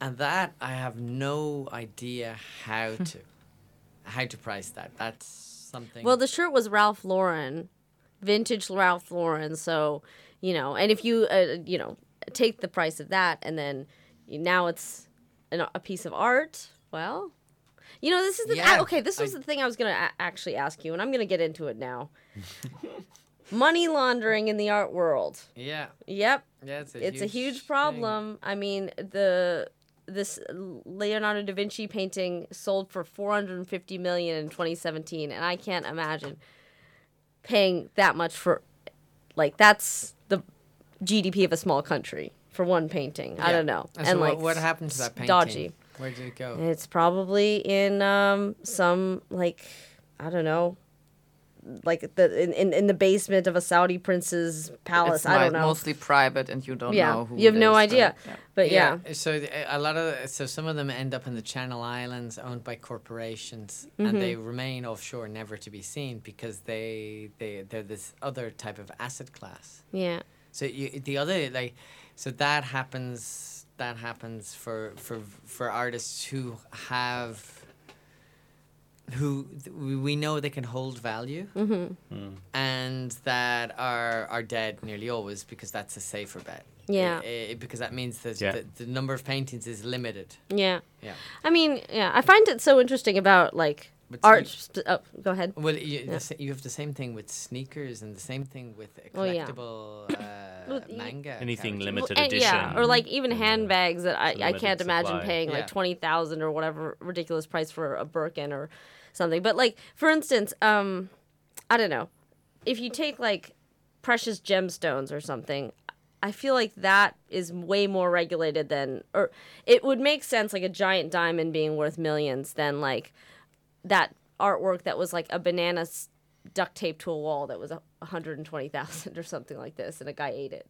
and that I have no idea how to how to price that. That's something.
Well, the shirt was Ralph Lauren, vintage Ralph Lauren. So, you know, and if you, uh, you know, take the price of that and then now it's an, a piece of art, well, you know, this is the
Yeah,
ah, okay. This was
I-
the thing I was gonna a- actually ask you, and I'm gonna get into it now. Money laundering in the art world.
yeah,
Yep,
yeah, it's a
it's a huge
thing.
problem. I mean, the this Leonardo da Vinci painting sold for 450 million in 2017, and I can't imagine paying that much for like that's the GDP of a small country for one painting. I don't know.
And, so what, what happened to that painting?
Dodgy.
Where did it go?
It's probably in um some like I don't know. Like the in, in, in the basement of a Saudi prince's palace.
it's
I don't know.
mostly private, and you don't
yeah,
know who.
you have
it
no
is,
idea.
but, yeah.
But yeah,
So a lot of so some of them end up in the Channel Islands, owned by corporations,
Mm-hmm.
and they remain offshore, never to be seen because they they they're this other type of asset class.
yeah.
So you, the other like, so that happens. That happens for for for artists who have. Who we we know they can hold value,
Mm-hmm.
and that are are dead nearly always because that's a safer bet.
Yeah.
I- I- because that means that
Yeah.
the, the number of paintings is limited.
Yeah.
Yeah.
I mean, yeah, I find it so interesting about like
But
art.
sneak-
Sp- oh, go ahead.
Well, you,
Yeah.
the, you have the same thing with sneakers, and the same thing with a
Oh, yeah.
collectible uh,
Well,
manga.
Anything
character.
limited
and-
edition.
yeah, or like even handbags that I, I can't imagine paying
Yeah.
like twenty thousand or whatever ridiculous price for a Birkin or something. But like for instance, um, I don't know, if you take like precious gemstones or something. I feel like that is way more regulated than, or it would make sense like a giant diamond being worth millions than like that artwork that was like a banana duct taped to a wall that was a 120,000 or something like this and a guy ate it.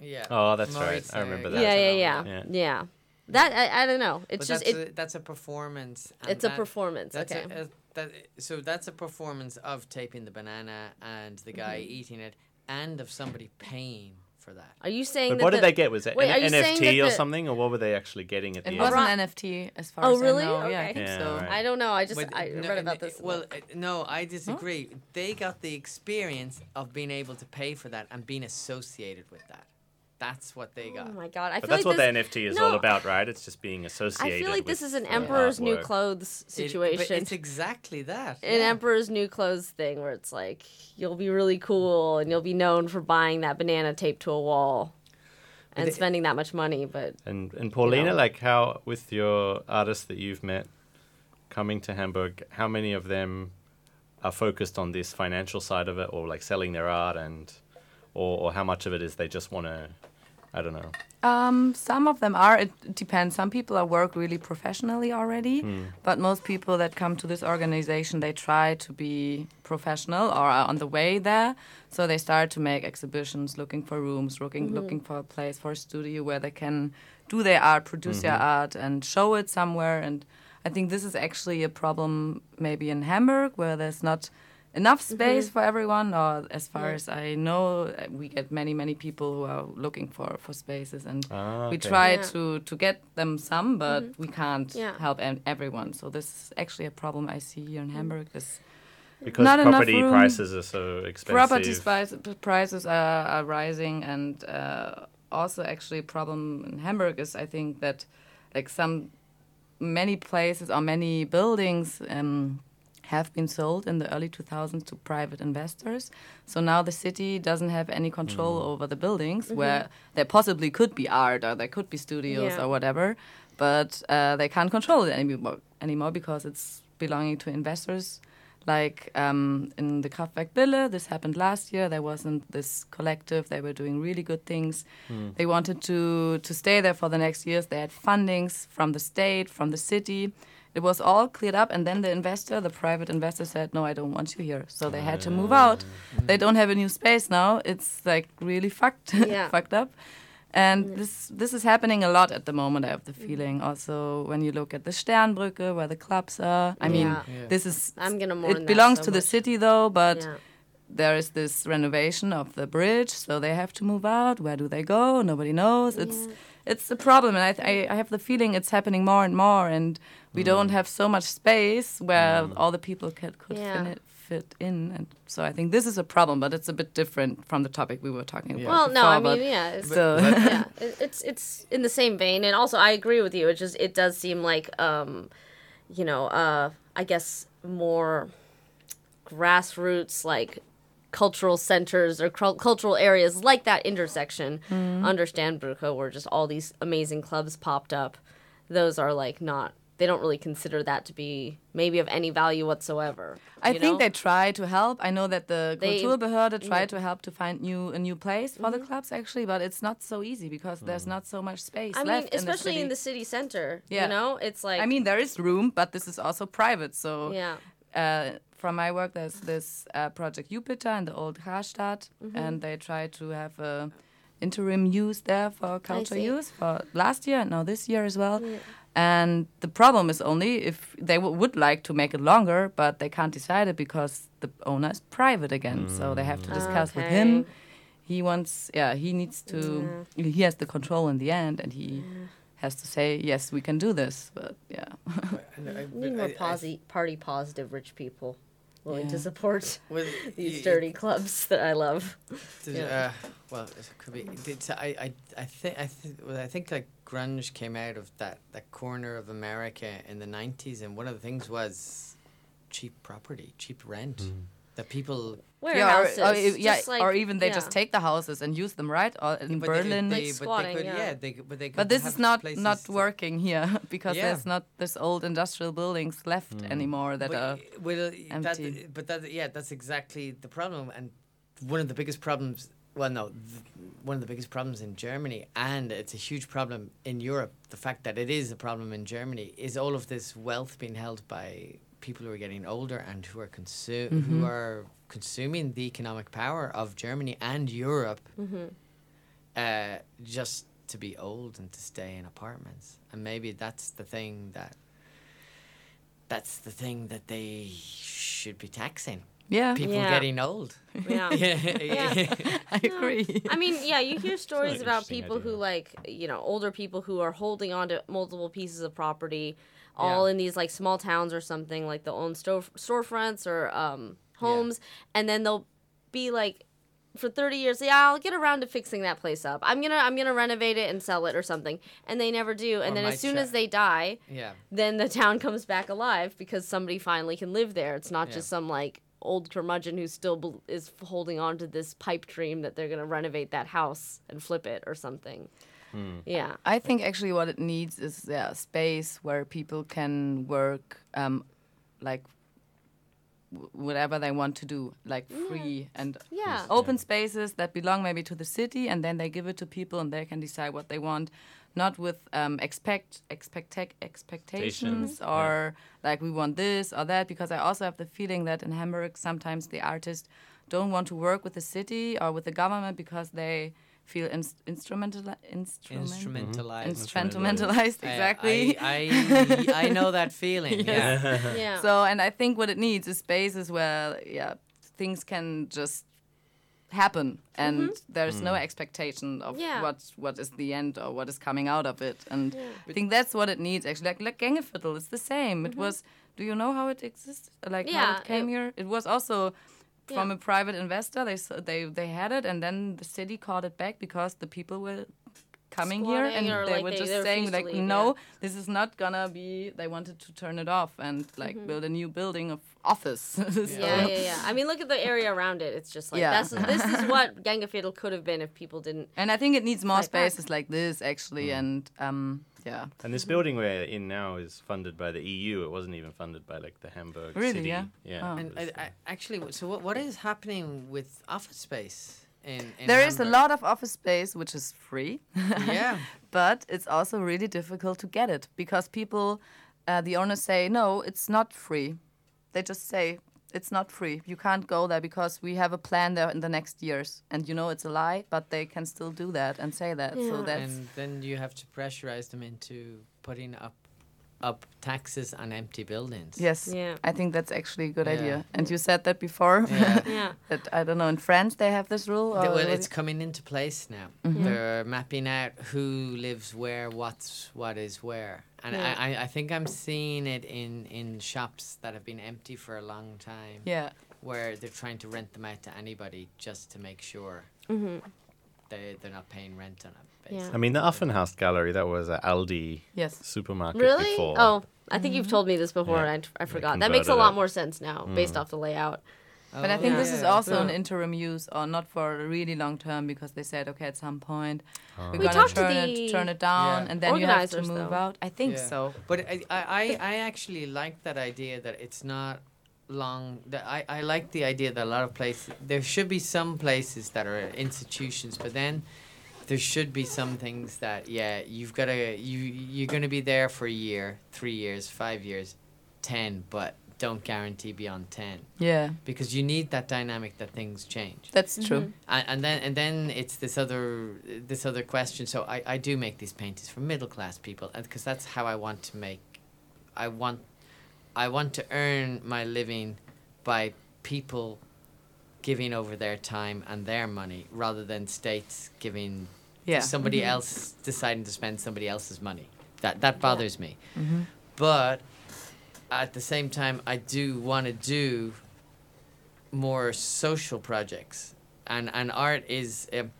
Yeah.
Oh, that's right.
Maurice,
I remember
uh,
that.
Yeah, yeah, yeah,
Yeah.
yeah. That I, I don't know. It's
But
just
that's
it,
a, that's a performance. and
it's a performance.
That's
okay.
a, a, that, so that's a performance of taping the banana and the guy
Mm-hmm.
eating it, and of somebody paying for that.
are you saying
But
that
what
the,
did they get? Was it
Wait, are
an NFT
that
or
the-
something, or what were they actually getting at
It
the
was
end?
an NFT, as far
Oh,
as
really?
I know. Yeah, I think
Yeah,
so.
right.
I don't know. I just
But
I
no,
read
and
about this.
Well, uh, no, I disagree. They got the experience of being able to pay for that and being associated with that. That's what they
oh
got.
oh my god! I
But
feel
that's
like
what
this,
the NFT is
no,
all about, right? It's just being associated.
I feel like this is an emperor's new clothes situation.
but it's exactly that.
an
yeah.
emperor's new clothes thing where it's like you'll be really cool and you'll be known for buying that banana taped to a wall and
it-
spending that much money. But
And and Paulina,
know.
like how with your artists that you've met coming to Hamburg, how many of them are focused on this financial side of it, or like selling their art, and or or how much of it is they just want to, I don't know.
Um, some of them are. It depends. Some people are work really professionally already,
Hmm.
but most people that come to this organization, they try to be professional or are on the way there. So they start to make exhibitions, looking for rooms, looking looking for a place for a studio where they can do their art, produce their art, and show it somewhere. And I think this is actually a problem maybe in Hamburg where there's not enough space for everyone or as far
Yeah.
as i know uh, we get many many people who are looking for for spaces and
Ah,
we try
Yeah.
to to get them some but we can't
Yeah.
help em- everyone so this is actually a problem i see here in hamburg this
Because
Not enough
property
room.
prices are so expensive.
property spice, prices are, are rising and uh, also actually a problem in hamburg is i think that like some many places or many buildings um, have been sold in the early 2000s to private investors so now the city doesn't have any control over the buildings where there possibly could be art or there could be studios
Yeah.
or whatever but uh, they can't control it anymore, anymore because it's belonging to investors like um, in the Kraftwerk Bille, this happened last year. There wasn't this collective. They were doing really good things. They wanted to to stay there for the next years. They had fundings from the state, from the city. It was all cleared up, and then the investor, the private investor, said, "No, I don't want you here." So they had to move ah. out. They don't have a new space now. It's like really fucked,
Yeah.
fucked up. And this this is happening a lot at the moment. I have the mm. feeling. Also, when you look at the Sternbrücke, where the clubs are. I mean,
Yeah.
Yeah.
this is
I'm gonna mourn
it
that
belongs
so
to the city though, but
yeah.
there is this renovation of the bridge, so they have to move out. Where do they go? Nobody knows. It's it's a problem, and I, th- I I have the feeling it's happening more and more, and we don't have so much space where all the people could could
Yeah.
fit, fit in, and so I think this is a problem, but it's a bit different from the topic we were talking about.
Well, no, I mean, yeah, it's,
so
yeah, it's it's in the same vein, and also I agree with you. It just it does seem like, um, you know, uh, I guess more grassroots like cultural centers or cul- cultural areas like that intersection mm-hmm. understand Sternbrücke where just all these amazing clubs popped up. Those are like not. They don't really consider that to be maybe of any value whatsoever.
I
you
think they try to help. I know that the
They-
Kulturbehörde try mm-hmm. to help to find new a new place for the mm-hmm. clubs actually, but it's not so easy because there's mm. not so much space
I mean, especially
in
in
the
the
city.
city center.
Yeah.
You know, it's like
I mean, there is room, but this is also private. So
yeah.
uh, from my work, there's this uh, project Jupiter in the old Karstadt,
Mm-hmm.
and they try to have a interim use there for culture use for last year and now this year as well. And the problem is only if they w- would like to make it longer, but they can't decide it because the owner is private again. So they have to discuss with him. He wants, yeah, he needs to, he has the control in the end, and he has to say, yes, we can do this. But yeah.
And I-
We need
but
more
I- I-
posi- party positive rich people willing to support
well,
these
y-
dirty clubs that I love.
Did,
Yeah.
uh, well, it could be. Did, I, I, I think, I think, well, I think like grunge came out of that, that corner of America in the '90s, and one of the things was cheap property, cheap rent. That people,
Warehouses.
Yeah, or, or, e- yeah,
just like,
or even they
yeah.
just take the houses and use them, right? Or in
but
Berlin.
they,
Like
they, but they
squatting,
could,
yeah.
yeah, they, but they. Could
but this is not not working here because
Yeah.
there's not this old industrial buildings left anymore that
But,
are.
uh, well,
empty.
That, but that, yeah, that's exactly the problem, and one of the biggest problems. Well, no, th- one of the biggest problems in Germany, and it's a huge problem in Europe. The fact that it is a problem in Germany is all of this wealth being held by people who are getting older and who are consu- who are consuming the economic power of Germany and Europe, uh, just to be old and to stay in apartments. And maybe that's the thing that that's the thing that they should be taxing.
Yeah,
People
Yeah.
getting old.
Yeah.
yeah.
I agree.
I mean, yeah, you hear stories about
interesting
people who like, you know, older people who are holding on to multiple pieces of property, all
Yeah.
in these like small towns or something. Like they'll own store storefronts or um, homes, and then they'll be like, for thirty years, yeah, I'll get around to fixing that place up. I'm gonna, I'm gonna renovate it and sell it or something, and they never do. And
Or
then as soon
try.
as they die,
yeah.
then the town comes back alive because somebody finally can live there. It's not
Yeah.
just some like old curmudgeon who still bel is holding on to this pipe dream that they're gonna renovate that house and flip it or something. Yeah.
I think actually what it needs is yeah, space where people can work um, like whatever they want to do, like free and
Yeah.
open spaces that belong maybe to the city, and then they give it to people and they can decide what they want, not with um, expect expect expectations or like we want this or that. Because I also have the feeling that in Hamburg sometimes the artists don't want to work with the city or with the government because they feel inst- instrumental instrument
Instrumentalized.
instrumentalized exactly.
I, I, I know that feeling. Yeah.
Yeah.
So, and I think what it needs is spaces where, yeah, things can just happen, and there's no expectation of
Mm-hmm. Yeah.
what what is the end or what is coming out of it. And I think that's what it needs actually. Like, like Gängeviertel, it's the same. It was. Do you know how it existed? Like how
Mm-hmm. Yeah,
it came
it-
here? It was also. From a private investor, they they they had it, and then the city called it back because the people were coming here, and they
like,
were
they-
just
they
saying like,
leave,
no,
yeah.
this is not gonna be. They wanted to turn it off and like
Mm-hmm.
build a new building of office. So-
yeah, yeah, yeah. I mean, look at the area around it. It's just like
Yeah.
that's this is what Gängeviertel could have been if people didn't.
And I think it needs more
Like that.
spaces like this actually,
Mm.
and um, yeah,
And this building we're in now is funded by the EU. It wasn't even funded by like the Hamburg
Really,
city.
yeah?
Yeah.
Oh.
And I, I, actually, so what, what is happening with office space in, in
there is a lot of office space which is free.
Yeah.
but it's also really difficult to get it because people, uh, the owners say, no, it's not free. They just say, it's not free. You can't go there because we have a plan there in the next years. And you know it's a lie, but they can still do that and say that. So
Yeah.
that's.
and then you have to pressurize them into putting up up taxes on empty buildings.
Yes.
Yeah.
I think that's actually a good
Yeah.
idea. And you said that before.
Yeah.
Yeah.
that I don't know in France they have this rule. Or
well, it's coming into place now.
Mm-hmm.
They're mapping out who lives where, what's what is where, and
Yeah.
I, I, I think I'm seeing it in in shops that have been empty for a long time,
yeah.
where they're trying to rent them out to anybody just to make sure
hmm
they they're not paying rent on it.
Yeah.
I mean, the Affenfaust Gallery, that was an Aldi
Yes.
supermarket
Really?
before.
Oh, I think you've mm-hmm. told me this before,
Yeah.
and I, I forgot. That makes a lot
it.
more sense now, mm. based off the layout.
Oh, but I
Oh,
think
yeah.
this is
yeah.
also an interim use, or not for a really long term, because they said, okay, at some point oh. we're
We
gonna
talked to
turn it turn it down,
Yeah.
and then you have to move
though.
out. I think
Yeah.
so.
But I, I, I- I actually like that idea that it's not long. That I, I like the idea that a lot of places there should be some places that are institutions, but then there should be some things that yeah you've got to you you're going to be there for a year, three years, five years, ten, but don't guarantee beyond ten
Yeah,
because you need that dynamic that things change.
that's mm-hmm. true.
and, and then and then it's this other this other question. So I, I do make these paintings for middle class people, and because that's how I want to make. I want, I want to earn my living by people giving over their time and their money rather than states giving
Yeah.
somebody else deciding to spend somebody else's money. That that bothers me.
Mm-hmm.
But at the same time, I do want to do more social projects, and and art is, um,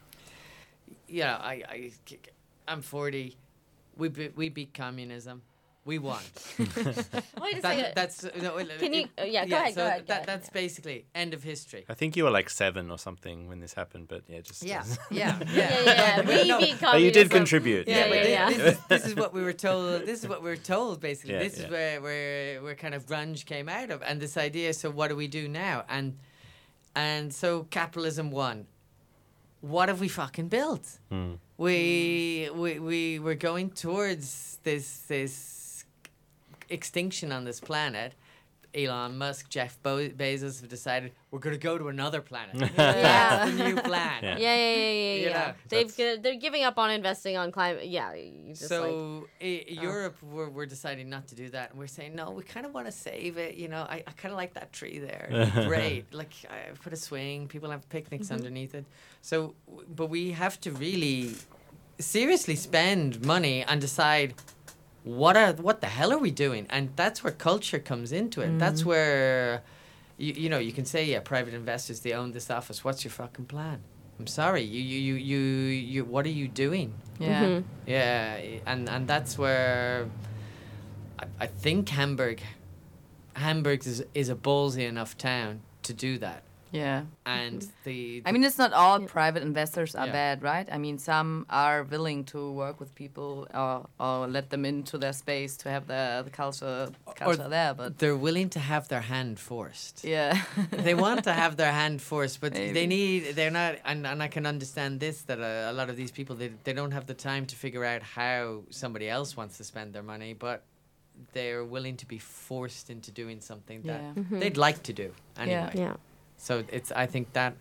yeah. I I I'm forty. We be, we beat communism. We won.
Wait a
That,
second.
that's no, it-
Can you-
it-
uh, yeah, go ahead, go
so
ahead, go
That,
ahead,
that's basically end of history.
I think you were like seven or something when this happened, but yeah, just.
Yeah, yeah,
yeah, yeah, yeah. We
No,
beat
Oh, you did contribute.
Yeah,
but
yeah, yeah.
This, is, this is what we were told. This is what we were told. Basically,
Yeah,
this is where where where kind of grunge came out of, and this idea. So what do we do now? And and so capitalism won. What have we fucking built?
Hmm.
We we we we're going towards this this extinction on this planet. Elon Musk, Jeff Bo- Bezos have decided we're going to go to another planet. That's the new plan.
Yeah.
Yeah, yeah, yeah, yeah. Yeah. They've gi- they're giving up on investing on climate. Yeah, you just like
so oh. i Europe, we're, we're deciding not to do that, and we're saying no. We kind of want to save it. You know, I, I kind of like that tree there. Great, like I put a swing. People have picnics mm-hmm. underneath it. So, but we have to really seriously spend money and decide what are what the hell are we doing, and that's where culture comes into it. That's where. You, you know you can say yeah private investors they own this office what's your fucking plan i'm sorry you you you you, you what are you doing
Yeah.
Mhm.
yeah, and and that's where I, I think Hamburg, Hamburg is is a ballsy enough town to do that,
Yeah.
and the,
I mean, it's not all private investors are
Yeah.
bad, right? I mean, some are willing to work with people or, or let them into their space to have the, the culture culture there. But
they're willing to have their hand forced.
yeah,
they want to have their hand forced, but they need. They're not, and, and I can understand this that a, a lot of these people they they don't have the time to figure out how somebody else wants to spend their money, but they're willing to be forced into doing something that
Yeah. Mm-hmm.
they'd like to do anyway.
yeah.
So it's I think that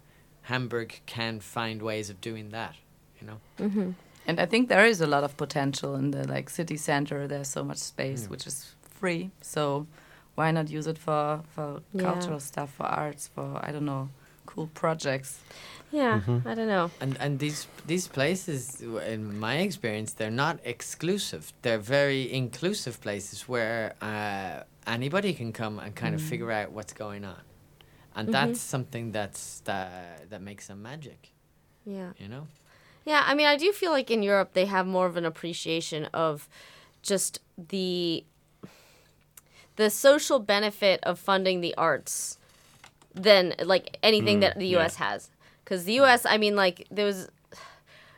Hamburg can find ways of doing that. You know.
Mm-hmm.
and I think there is a lot of potential in the like city center. There's so much space,
Mm.
which is free. So why not use it for for
Yeah.
cultural stuff, for arts, for I don't know, cool projects.
Yeah, I don't know.
And and these these places, in my experience, they're not exclusive. They're very inclusive places where uh, anybody can come and kind of figure out what's going on, and mm-hmm. that's something that's that that makes them magic.
Yeah.
You know.
Yeah, I mean, I do feel like in Europe they have more of an appreciation of just the the social benefit of funding the arts than like anything mm, that the
yeah.
US has. Cuz the US, I mean like there was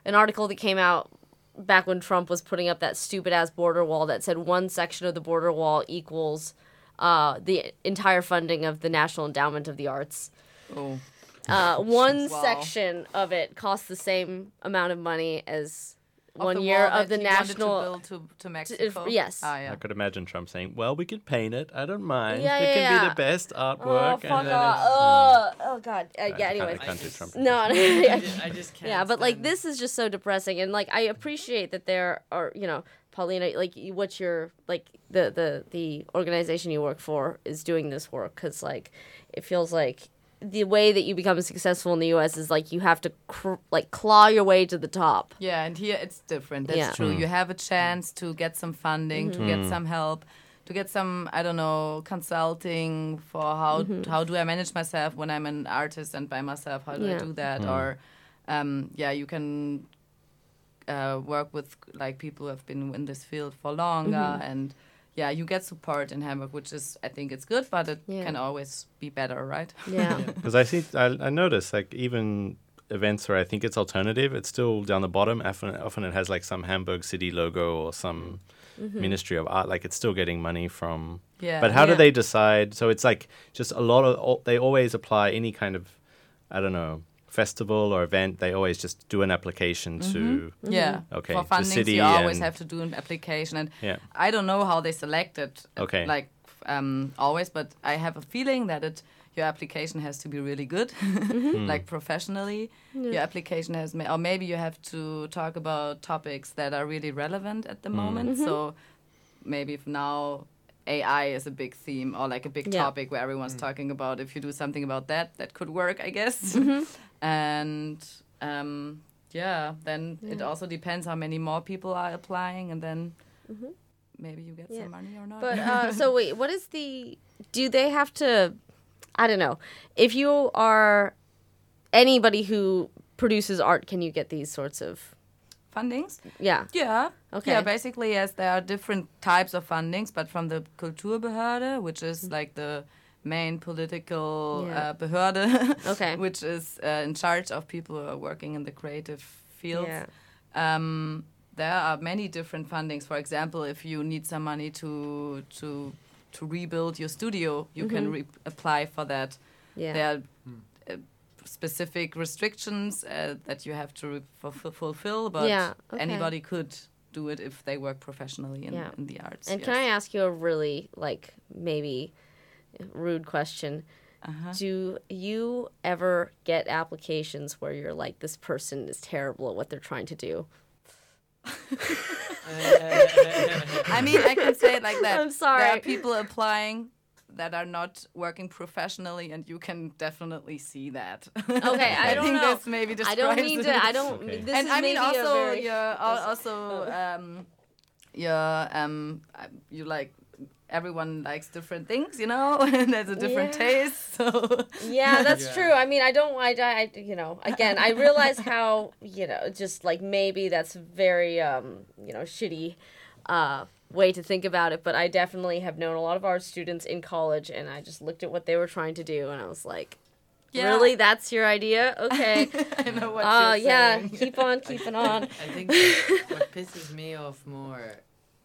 an article that came out back when Trump was putting up that stupid ass border wall that said one section of the border wall equals uh, the entire funding of the National Endowment of the Arts.
Oh,
Uh, one
Wow.
section of it costs the same amount of money as one year of the
that he wanted
national.
to build to, to Mexico.
yes.
Ah,
I could imagine Trump saying, "Well, we could paint it. I don't mind.
Yeah,
it
yeah,
can
yeah.
be the best
Oh
artwork."
fuck
then
off!
it's,
Oh, oh god. Uh,
I
yeah.
can't-
Anyways.
I can't Trump.
No,
I
yeah,
just, I just can't.
yeah, but like this is just so depressing, and like I appreciate that there are, you know, Paulina, like you- what you're like the the the organization you work for is doing this work because like it feels like the way that you become successful in the U.S. is like you have to cr- like claw your way to the top.
Yeah, and here it's different. That's
Yeah.
true. Mm. You have a chance to get some funding, to get mm-hmm. some help, to get some I don't know consulting for how mm-hmm. how do I manage myself when I'm an artist and by myself. How do
Yeah.
I do that? Mm. Or um, yeah, you can uh, work with like people who have been in this field for longer and. Yeah, you get support in Hamburg, which is I think it's good, but it
Yeah.
can always be better, right?
Yeah.
Because I see, I, I notice like even events where I think it's alternative, it's still down the bottom. Often, often it has like some Hamburg city logo or some Ministry of Art. Like it's still getting money from.
Yeah.
But how do they decide? So it's like just a lot of they always apply any kind of, I don't know, festival or event. They always just do an application to.
Yeah.
Okay,
For
the
funding,
city
you always have to do an application, and
Yeah.
I don't know how they select it.
Okay.
Like um, always, but I have a feeling that it your application has to be really good,
Hmm.
like professionally. Yeah. Your application has, ma- or maybe you have to talk about topics that are really relevant at the
Hmm.
moment. So maybe if now AI is a big theme or like a big
Yeah.
topic where everyone's talking about, if you do something about that, that could work, I guess. and um, yeah, then it also depends how many more people are applying, and then maybe you get
Yeah.
some money or not.
But uh, so wait, what is the? Do they have to? I don't know. If you are anybody who produces art, can you get these sorts of?
fundings,
Yeah.
yeah,
Okay.
yeah. Basically, yes, there are different types of fundings, but from the Kulturbehörde, which is like the main political
Mm. Yeah.
uh, Behörde,
Okay.
which is uh, in charge of people who are working in the creative fields.
Yeah.
Um, there are many different fundings. For example, if you need some money to to to rebuild your studio, you can re- apply for that.
Mm-hmm. Yeah.
There are uh, specific restrictions uh, that you have to re- fulfill, fulfill, but
Yeah, okay.
anybody could do it if they work professionally in,
Yeah.
in the arts.
And
yes.
can I ask you a really like maybe rude question?
Uh-huh.
Do you ever get applications where you're like, this person is terrible at what they're trying to do?
I mean, I can say it like that.
I'm sorry.
There are people applying that are not working professionally, and you can definitely see that.
Okay, I, don't
think
know.
this maybe
I don't mean
it.
to. I don't.
Okay.
This
and
is
I mean
maybe
also
very-
you're also um, you're um, you like everyone likes different things, you know, and there's a different
Yeah.
taste. So
Yeah, that's
Yeah.
true. I mean, I don't. I, I, you know, again, I realize how you know, just like maybe that's very, um, you know, shitty, uh, way to think about it. But I definitely have known a lot of art students in college, and I just looked at what they were trying to do, and I was like,
Yeah.
really, that's your idea? Okay.
I know what
Uh,
you're
yeah,
saying.
keep on keeping on.
I think what pisses me off more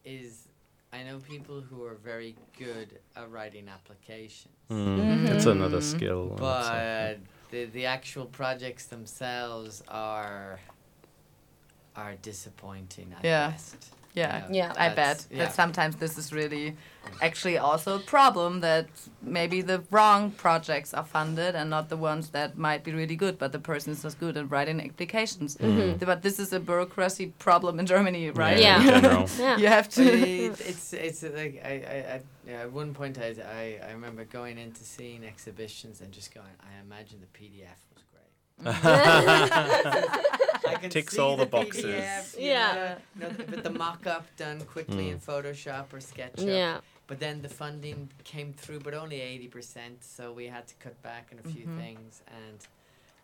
is I know people who are very good at writing applications,
Mm, It's another skill.
but the the actual projects themselves are are disappointing at
Yeah.
best.
Yeah,
Yeah.
I bet
yeah.
that sometimes this is really actually also a problem that maybe the wrong projects are funded and not the ones that might be really good, but the person is not good at writing applications. Mm-hmm. Mm-hmm. But this is a bureaucracy problem in Germany, right?
Yeah.
In.
Yeah.
you have to.
it, it's it's like I, I, I yeah, at one point I, I I remember going into seeing exhibitions and just going I imagine the PDF was great. I can
Ticks
see
all the boxes.
PDF, you
Yeah.
know, you but the mock-up done quickly in Photoshop or SketchUp.
Yeah.
But then the funding came through, but only eighty percent, so we had to cut back on a few things, and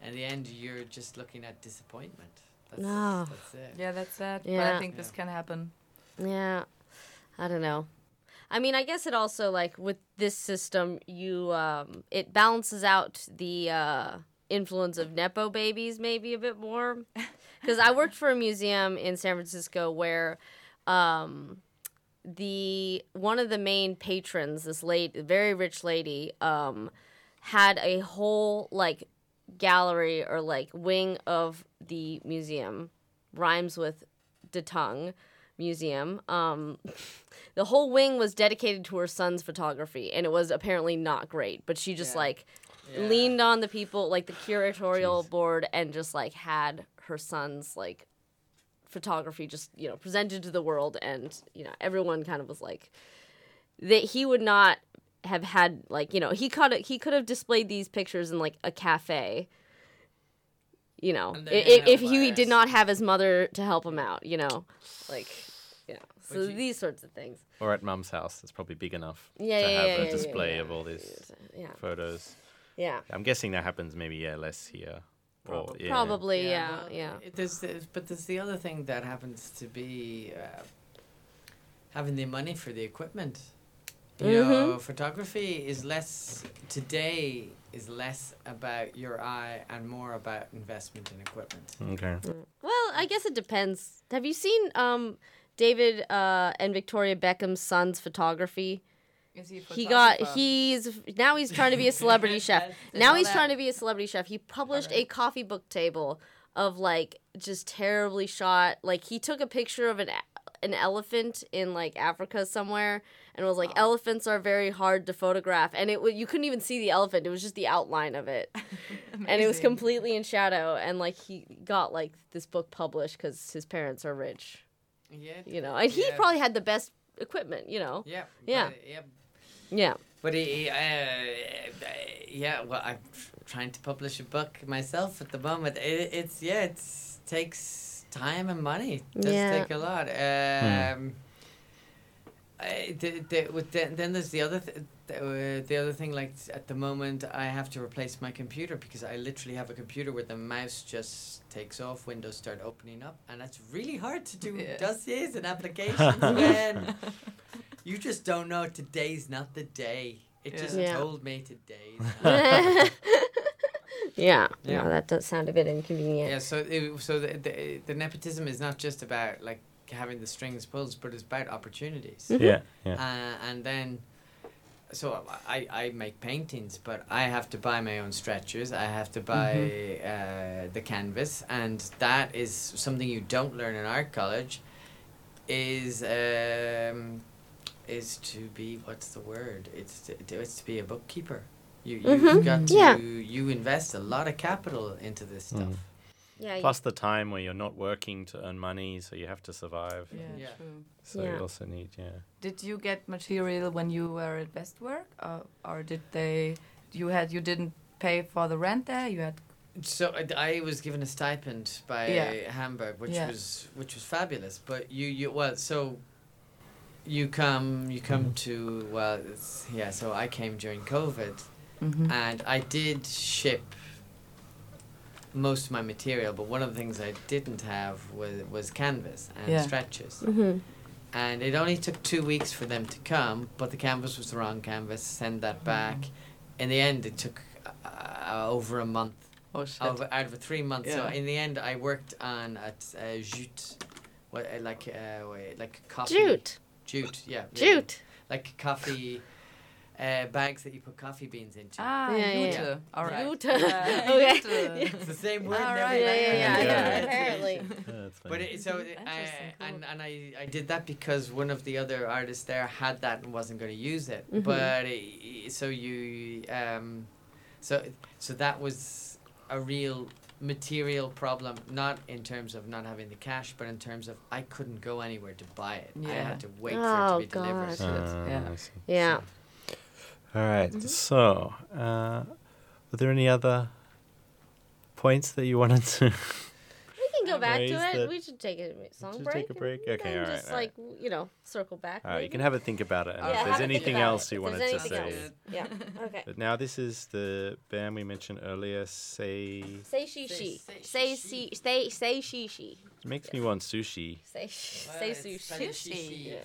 in the end, you're just looking at disappointment. That's,
No.
that's it.
yeah, that's sad.
Yeah.
But I think this can happen.
Yeah. I don't know. I mean, I guess it also like with this system, you um it balances out the uh influence of nepo babies maybe a bit more. Cuz I worked for a museum in San Francisco where um the one of the main patrons, this late very rich lady, um had a whole like gallery or like wing of the museum rhymes with de Tongue Museum. Um, the whole wing was dedicated to her son's photography, and it was apparently not great. But she just
Yeah.
like
Yeah.
leaned on the people, like the curatorial board, and just like had her son's like photography just you know presented to the world, and you know everyone kind of was like that he would not have had like you know he could he could have displayed these pictures in like a cafe you know
And
i-
they're
i-
gonna
if he did not have his mother to help him out you know like yeah so
you-
these sorts of things.
Or at mum's house, it's probably big enough
Yeah,
to
yeah,
have
yeah,
a display of all these photos.
Yeah
I'm guessing that happens maybe yeah less here. Or,
Probably.
yeah.
probably yeah
well,
yeah,
it- There's, there's, but there's the other thing that happens to be uh, having the money for the equipment. You
Mm-hmm.
know, photography is less today is less about your eye and more about investment in equipment.
Okay.
well i guess it depends have you seen um david uh and victoria beckham's son's photography
Is he,
he got he's now he's trying to be a celebrity chef. Now he's
that-
trying to be a celebrity chef. He published a coffee book table of like just terribly shot. Like he took a picture of an an elephant in like Africa somewhere and was like elephants are very hard to photograph. And it you couldn't even see the elephant. It was just the outline of it. And it was completely in shadow. And like he got like this book published cuz his parents are rich.
Yeah.
you know and he
Yeah.
probably had the best equipment you know?
Yeah.
Yeah.
yeah.
Yeah
But he, he, uh, yeah, well, I'm trying to publish a book myself at the moment. It, it's yeah, it takes time and money. It does
Yeah.
take a lot. Um, I, the, the, with the, then there's the other th- the, uh, the other thing. Like at the moment, I have to replace my computer because I literally have a computer where the mouse just takes off, windows start opening up, and that's really hard to do
Yeah.
dossiers and applications when you just don't know today's not the day. It
Yeah.
just
Yeah.
told me today's not.
yeah.
Yeah.
No, that does sound a bit inconvenient.
yeah, so it, so the, the the nepotism is not just about like having the strings pulled, but it's about opportunities.
Yeah. Yeah.
Uh, and then, so I, I make paintings, but I have to buy my own stretchers. I have to buy uh, the canvas, and that is something you don't learn in art college. Is um, is to be what's the word? It's to, to- it's to be a bookkeeper. You you've
Mhm.
got to
Yeah.
you invest a lot of capital into this stuff.
Mm.
Yeah.
Plus the time where you're not working to earn money, so you have to survive.
Yeah,
Yeah.
true.
So
Yeah.
you also need yeah.
Did you get material when you were at Westwerk, uh, or did they? You had you didn't pay for the rent there. You had
So I, I was given a stipend by
Yeah.
Hamburg, which
Yeah.
was which was fabulous. But you you well so. You come you come to well it's, yeah. So I came during COVID,
Mhm.
and I did ship most of my material. But one of the things I didn't have was was canvas and
Yeah.
stretches.
Mm-hmm.
And it only took two weeks for them to come, but the canvas was the wrong canvas. Send that back. In the end, it took uh, over a month
oh shit.
over, out of a three months. So
Yeah.
in the end, I worked on at uh, jute, what uh, like uh, wait, like coffee.
Jute.
Jute, yeah. yeah,
Jute.
Like coffee uh, bags that you put coffee beans into.
Ah,
Yeah, yeah,
Jute.
yeah.
All right.
Jute.
Yeah,
Okay.
Jute.
It's the same word.
All
in
right.
every
Yeah, yeah, yeah, yeah,
Yeah.
apparently.
Yeah, that's
But it, so it, I, and
cool.
and I, I did that because one of the other artists there had that and wasn't going to use it.
Mhm.
But it, so you um, so so that was a real material problem, not in terms of not having the cash, but in terms of I couldn't go anywhere to buy it. I had to wait for
Oh,
it to be delivered.
God.
Ah,
Yeah.
I see.
Yeah.
All right, So, uh, were there any other points that you wanted to?
We can go back to it.
that-
we should take a song
Just
break.
take a break?
and
Okay,
then
all right,
Just
all right.
like you know, circle back.
All right, you can have a think about it, and
Yeah,
if there's anything else
it.
you
If
wanted to say.
else. Yeah. Okay.
But now this is the band we mentioned earlier. Say
Say she she.
Say-
Say
say
she say say she she.
it makes me want sushi.
Say sh-
Well,
say
it's
sushi.
spelled shishi.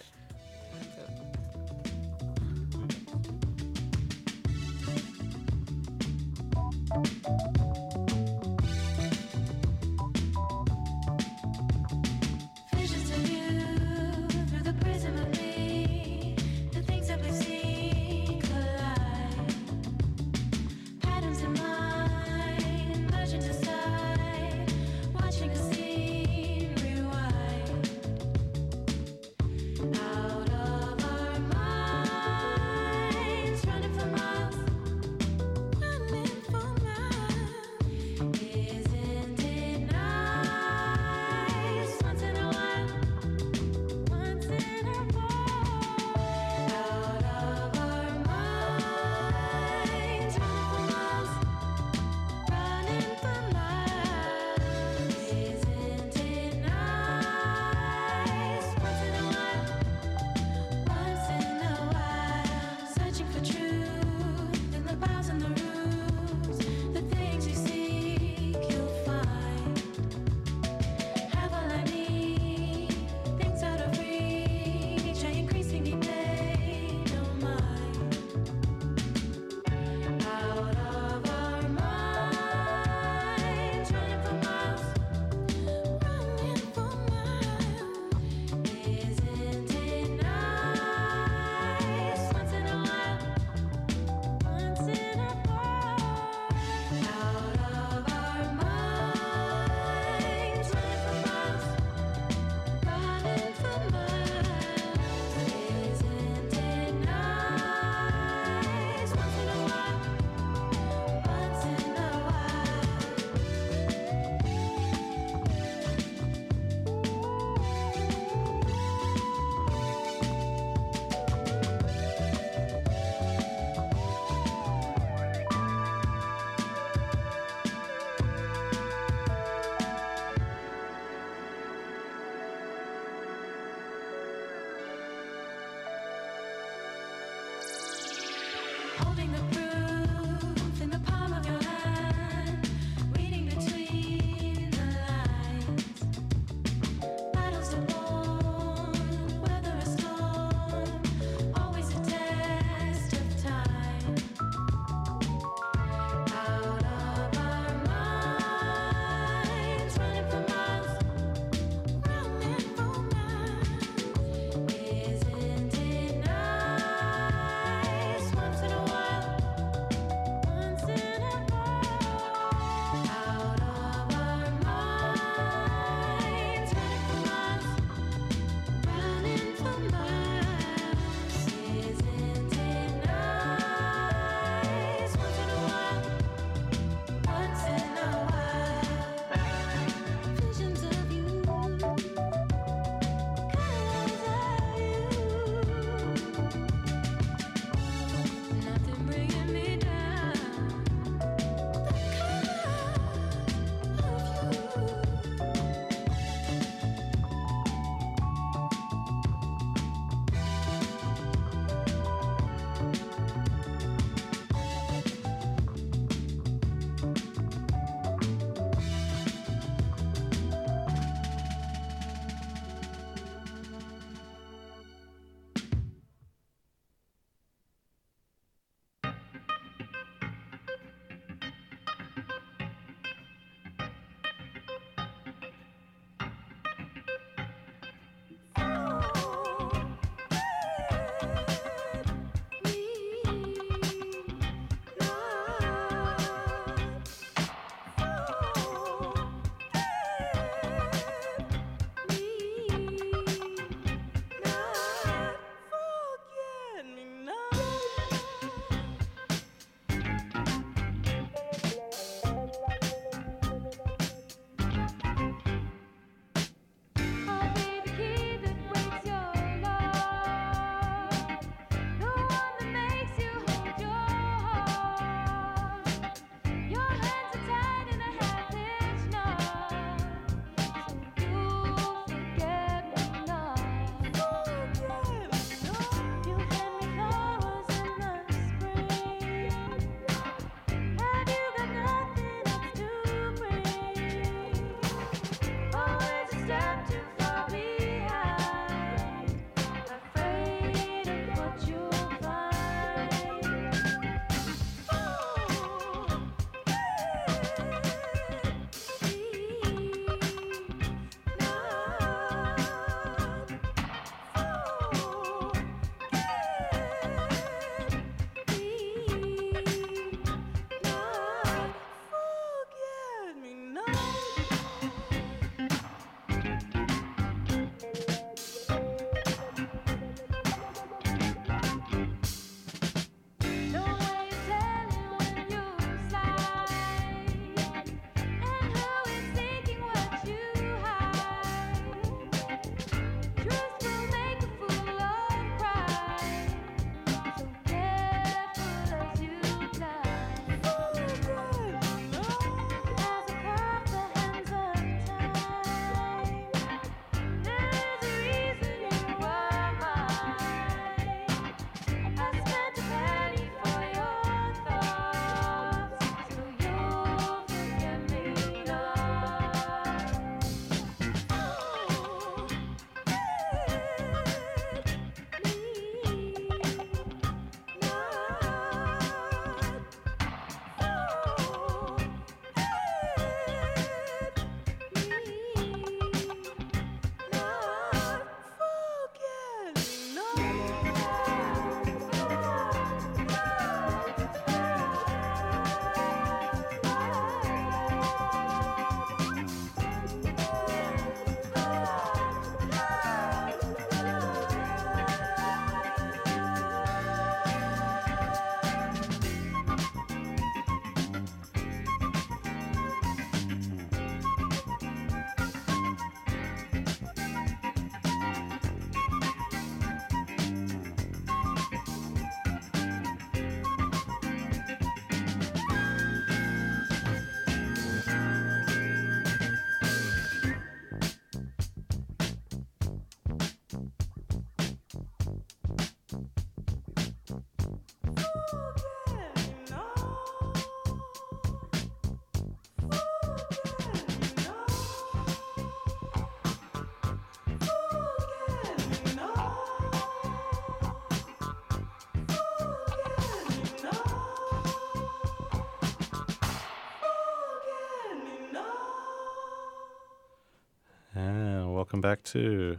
Ah, welcome back to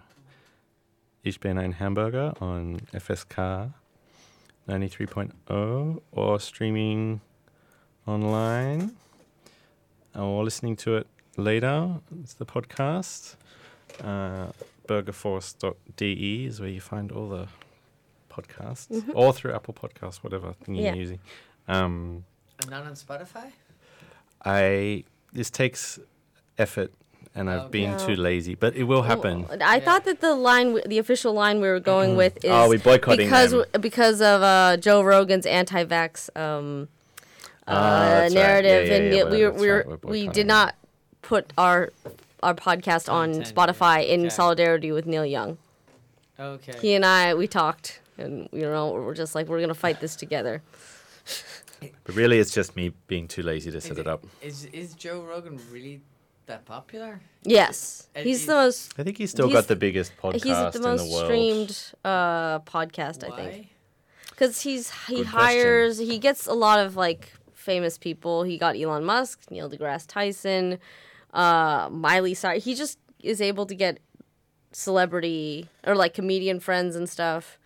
Ich bin ein Hamburger on FSK 93.0 or streaming online or listening to it later. It's the podcast. Uh, burgerforce.de is where you find all the podcasts or through Apple Podcasts, whatever thing you're
Yeah.
using. Um,
And not on Spotify?
I this takes effort and I've been
Okay.
too lazy, but it will happen.
Well, I thought that the line, w- the official line we were going with is
Oh, we're boycotting
because
them.
because of uh, Joe Rogan's anti-vax um, uh,
Ah, that's right.
narrative,
Yeah, yeah,
and
yeah,
yet we were,
that's
we were
right, we're
we did not put our our podcast on
Content,
Spotify in
okay.
solidarity with Neil Young.
Okay.
He and I we talked, and you know we're just like we're gonna fight this together.
But really, it's just me being too lazy to set it up.
Is is Joe Rogan really that popular?
Yes,
And
he's
he's-
the most
I think he's still
He's-
got the biggest podcast
he's the most
in the world.
streamed uh, podcast. I think.
Why?
because he's he
Good question.
hires he gets a lot of like famous people he got elon musk neil degrasse tyson uh miley cyrus he just is able to get celebrity or like comedian friends and stuff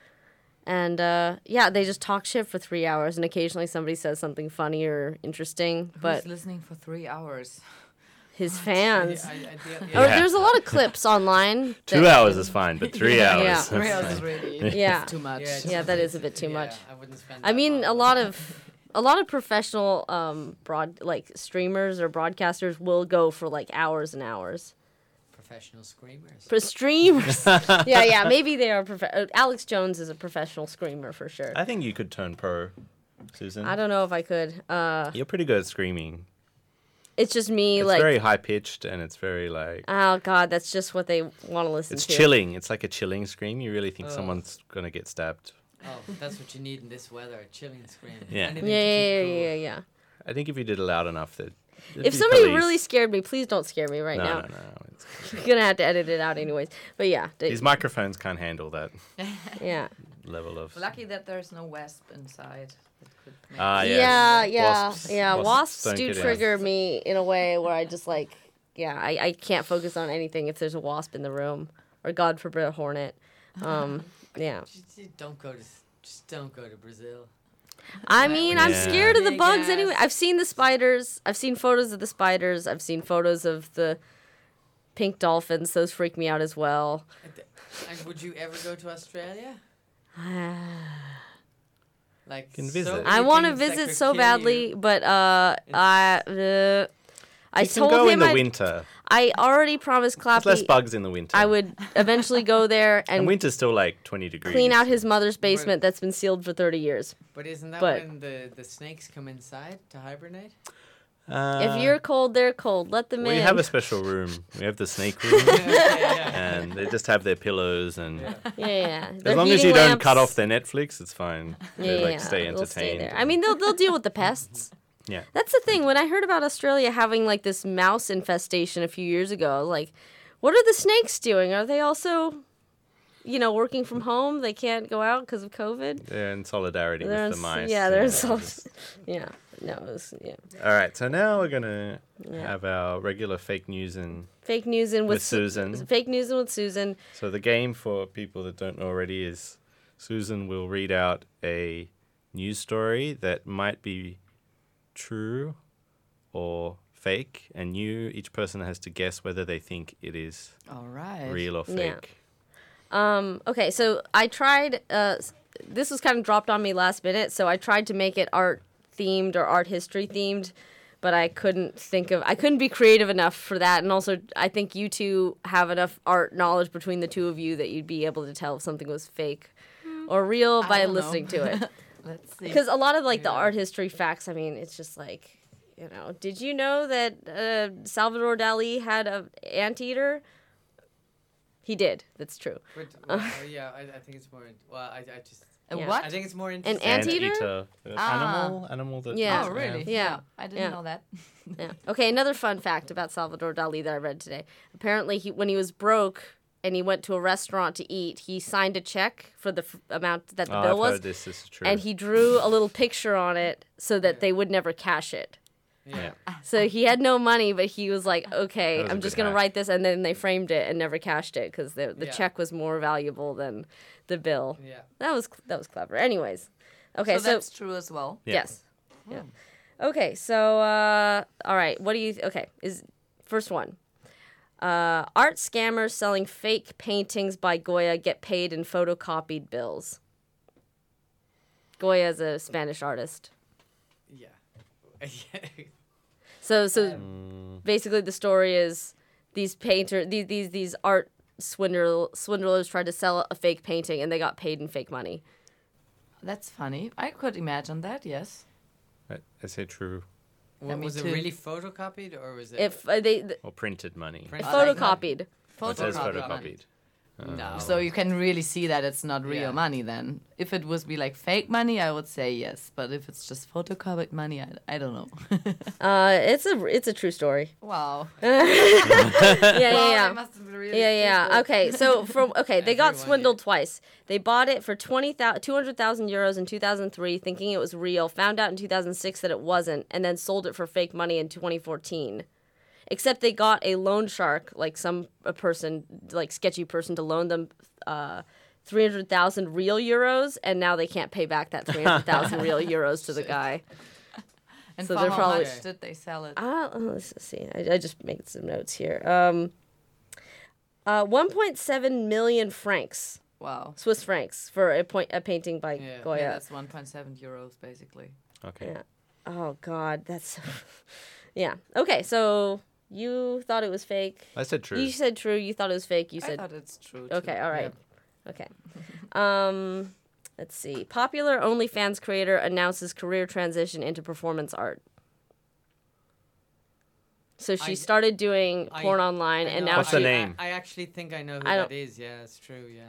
and uh yeah they just talk shit for three hours and occasionally somebody says something funny or interesting but
Who's listening for three hours?
His fans
I, I, I,
or
Yeah.
there's a lot of clips online
Two hours is fine, but three
Yeah.
hours.
Yeah.
Three hours is really
Yeah.
too much.
Yeah,
Yeah, that is a bit too
yeah,
much.
I wouldn't spend.
I mean,
long
a lot of a lot of professional um broad like streamers or broadcasters will go for like hours and hours.
professional screamers.
For streamers, yeah, yeah, maybe they are. Prof- uh, Alex Jones is a professional screamer for sure.
I think you could turn pro, Susan.
I don't know if I could. Uh,
You're pretty good at screaming.
It's just me,
It's
like,
very high pitched and it's very like
oh god, that's just what they want to listen
it's
to.
It's chilling. It's like a chilling scream. You really think
Oh.
someone's gonna get stabbed.
Oh, that's what you need in this weather: a chilling scream.
Yeah.
Anything
Yeah, yeah,
cool.
yeah, yeah, yeah.
I think if you did it loud enough, that
If somebody really scared me, please don't scare me right
no,
now.
no, no, it's,
You're gonna have to edit it out anyways. But yeah, they-
these microphones can't handle that
yeah.
level of.
Lucky that there's no wasp inside. That
Ah, yes.
Yeah, yeah,
Wasps-
yeah.
wasps
Wasps,
don't in.
trigger me in a way where I just like, yeah, I, I can't focus on anything if there's a wasp in the room, or God forbid a hornet. Um, yeah.
Just, just don't go to. Just don't go to Brazil.
I mean, I'm scared of the bugs anyway. I've seen the spiders. I've seen photos of the spiders. I've seen photos of the pink dolphins. Those freak me out as well.
And would you ever go to Australia? Like
Can visit.
many
I want to visit so badly,
you.
but uh, I uh, I
you can
told
go
him
in the
I'd-
winter.
I already promised
There's less bugs in the winter.
I would eventually go there
And
and
winter's still like 20 degrees.
clean out his mother's basement that's been sealed for 30 years.
But isn't that
but-
when the, the snakes come inside to hibernate?
Uh,
if you're cold, they're cold. Let them
we
in.
We have a special room. We have the snake room, and they just have their pillows and.
yeah, yeah.
As
Their
long as
heating
you don't cut off their Netflix, it's fine.
Yeah,
they like
yeah,
stay
they'll
entertained.
there. I mean, they'll they'll deal with the pests.
yeah.
That's the thing. When I heard about Australia having like this mouse infestation a few years ago, I was like, what are the snakes doing? Are they also, you know, working from home? They can't go out because of COVID.
They're in solidarity
They're
with the
in s-
mice.
yeah, they're in
and
sol-
others.
Yeah, no, it was, yeah.
All right, so now we're gonna
Yeah.
have our regular fake news, and
Fake news and with,
With Susan.
Fake news and with Susan.
so the game for people that don't know already is Susan will read out a news story that might be true or fake, and you, each person, has to guess whether they think it is
All right.
real or
Yeah.
fake.
Um, okay, so I tried. Uh, this was kind of dropped on me last minute, so I tried to make it art themed or art history themed, but I couldn't think of. I couldn't be creative enough for that, and also I think you two have enough art knowledge between the two of you that you'd be able to tell if something was fake or real
I
by
don't know.
listening to it.
Let's see.
Because a lot of like the art history facts, I mean, it's just like. You know, did you know that uh, Salvador Dali had a anteater? He did. That's true.
But, well, uh, yeah, I, I think it's more. Well, I, I just.
A
yeah.
what?
I think it's more interesting.
anteater?
uh,
Ah.
Animal, animal that.
Yeah.
Oh, really?
Yeah.
I didn't
Yeah.
know that.
Yeah. Okay, another fun fact about Salvador Dali that I read today. Apparently, he when he was broke and he went to a restaurant to eat, he signed a check for the f- amount that the
Oh,
bill
I've
was,
heard this. This is true.
and he drew a little picture on it so that they would never cash it.
Yeah.
So he had no money, but he was like, "Okay,
That was a
I'm just gonna
hack.
write this," and then they framed it and never cashed it because the the
Yeah.
check was more valuable than the bill.
Yeah.
That was that was clever. Anyways, okay,
so,
so,
that's true as well.
Yeah.
yes, yeah. Okay, so uh, all right, what do you? Okay, is first one. Uh, art scammers selling fake paintings by Goya get paid in photocopied bills. Goya is a Spanish artist.
Yeah.
So so
Mm.
basically the story is these painter these these these art swindler swindlers tried to sell a fake painting and they got paid in fake money.
That's funny. I could imagine that. Yes.
I, I say true.
What,
me
was it really photocopied or was it?
If uh, they th-
Or printed money.
Print-
photocopied.
It says
Photocopied.
Photocopied.
No. So you can really see that it's not real
Yeah.
money then. If it was be like fake money, I would say yes. But if it's just photocopied money, I, I don't know.
Uh, it's a it's a true story.
wow.
Yeah, yeah, yeah.
must really
Yeah, yeah. Okay, so from okay, they got
Everyone
swindled twice. They bought it for 20,000 200,000 euros in 2003 thinking it was real, found out in 2006 that it wasn't and then sold it for fake money in 2014. Except they got a loan shark, like some a person, like sketchy person to loan them uh 300,000 real euros and now they can't pay back that 300,000 real euros to the guy.
And
So
for
they're
how
probably-
much did they sell it?
Uh, let's see. I, I just made some notes here. Um, uh, 1.7 million francs,
Wow.
Swiss francs, for a point a painting by
Yeah.
Goya.
Yeah, that's 1.7 euros basically.
Okay.
Yeah. Oh God, that's. yeah. Okay, so you thought it was fake.
I said true.
You said true. You thought it was fake. You
I
said
thought it's true. Too.
okay. All right. Okay. Um, let's see. Popular OnlyFans creator announces career transition into performance art. So she
I-
started doing
I-
porn online,
I
and now
What's
she
the name?
I, I actually think I know who
I
that. Yeah, it's true. Yeah.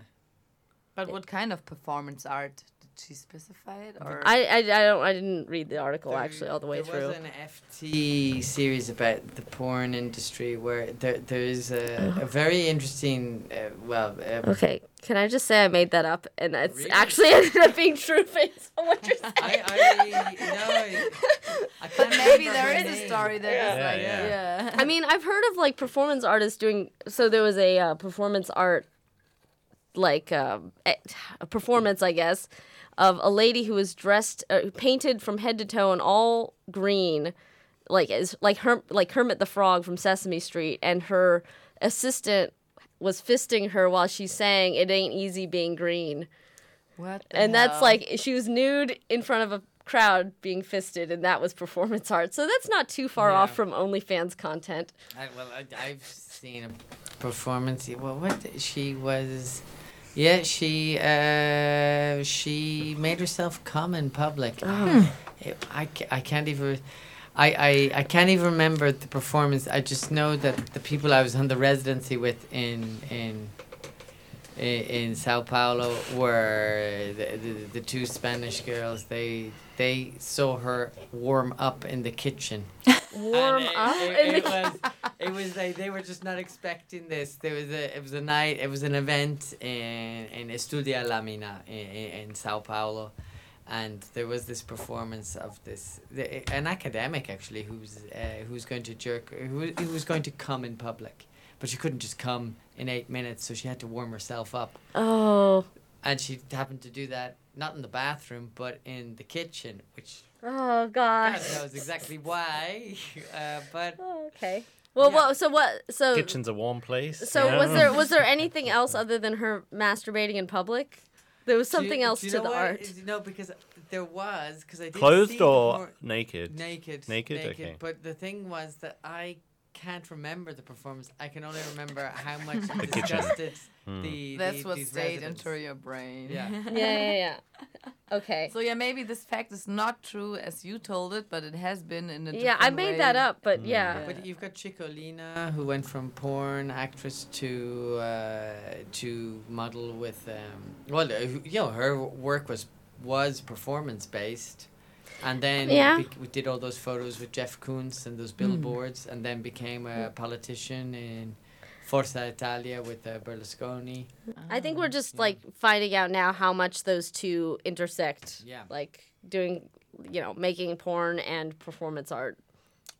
But what kind of performance art did she specify it? Or
I, I, I don't I didn't read the article
There-
actually all the way
there
through.
was an FT series about the porn industry where there there is a, a very interesting. Uh, well, uh,
Okay, can I just say I made that up and it's
Really?
actually ended up being true based on what you're saying.
I I no. I, I
but maybe
remember
there
her
is a story that is
Yeah,
like
yeah.
yeah.
I mean, I've heard of like performance artists doing. So there was a uh, performance art, like um, a performance, I guess, of a lady who was dressed, uh, painted from head to toe in all green, like is like her like Kermit the Frog from Sesame Street, and her assistant was fisting her while she sang "It Ain't Easy Being Green,"
What the
and that's like she was nude in front of a crowd being fisted, and that was performance art. So that's not too far off
Yeah.
from OnlyFans content.
I, well, I, I've seen a performance. Well, what she was. Yeah, she uh, she made herself come in public. It- I, I can't even. I, I, I can't even remember the performance. I just know that the people I was on the residency with in in in, in Sao Paulo were the, the, the two Spanish girls. They they saw her warm up in the kitchen.
warm
And it-
up
It,
in
it was, it was like they were just not expecting this. There was a, it was a night, it was an event in in Estudia La Mina in, in, in Sao Paulo, and there was this performance of this the, an academic actually who's uh, who's going to jerk who, who was going to come in public, but she couldn't just come in eight minutes, so she had to warm herself up,
oh.
And she happened to do that not in the bathroom but in the kitchen, which
oh
God
gosh
knows exactly why, uh, but.
oh, okay well
Yeah.
what so what so
Kitchen's a warm place.
so
you
was there was there anything else other than her masturbating in public there was
Do you-
something else to
know
the
what?
art
Is- No, because there was because I did see
clothed
the
or
por-
naked?
naked,
Naked? Okay.
But the thing was that I can't remember the performance. I can only remember how much it
The kitchen.
disgusted
Hmm.
the.
That's
the,
what stayed
residents.
into your brain.
Yeah.
yeah yeah yeah okay
So yeah, maybe this fact is not true as you told it, but it has been in a
yeah i
different
made that up but
Mm.
yeah
Yeah.
But you've got Cicciolina, who went from porn actress to uh, to model with. Um, well, uh, you know, her work was was performance based, and then
Yeah.
bec- we did all those photos with Jeff Koons and those billboards, and then became a politician in Forza Italia with uh, Berlusconi.
i think we're just
Yeah.
like finding out now how much those two intersect
Yeah.
like doing you know making porn and performance art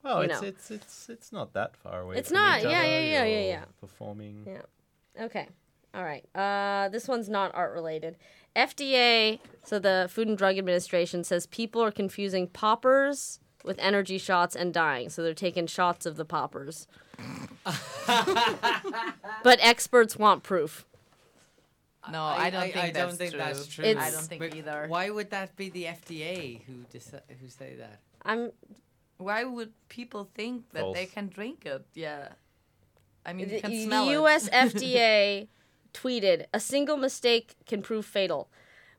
Well, it's,
know.
it's it's it's not that far away.
It's
from
not,
each
yeah,
other.
yeah, yeah, yeah,
You're
yeah.
Performing.
Yeah. Okay. All right. Uh, this one's not art related. FDA, so the Food and Drug Administration says people are confusing poppers with energy shots and dying. So they're taking shots of the poppers. but experts want proof.
No, I, don't think
I
that's
don't think
true.
that's true.
It's-
I don't think
But
either.
Why would that be the FDA who deci- who say that?
I'm
Why would people think that they can drink it? Yeah. I mean,
the,
you can
the
it.
U.S. FDA tweeted a single mistake can prove fatal.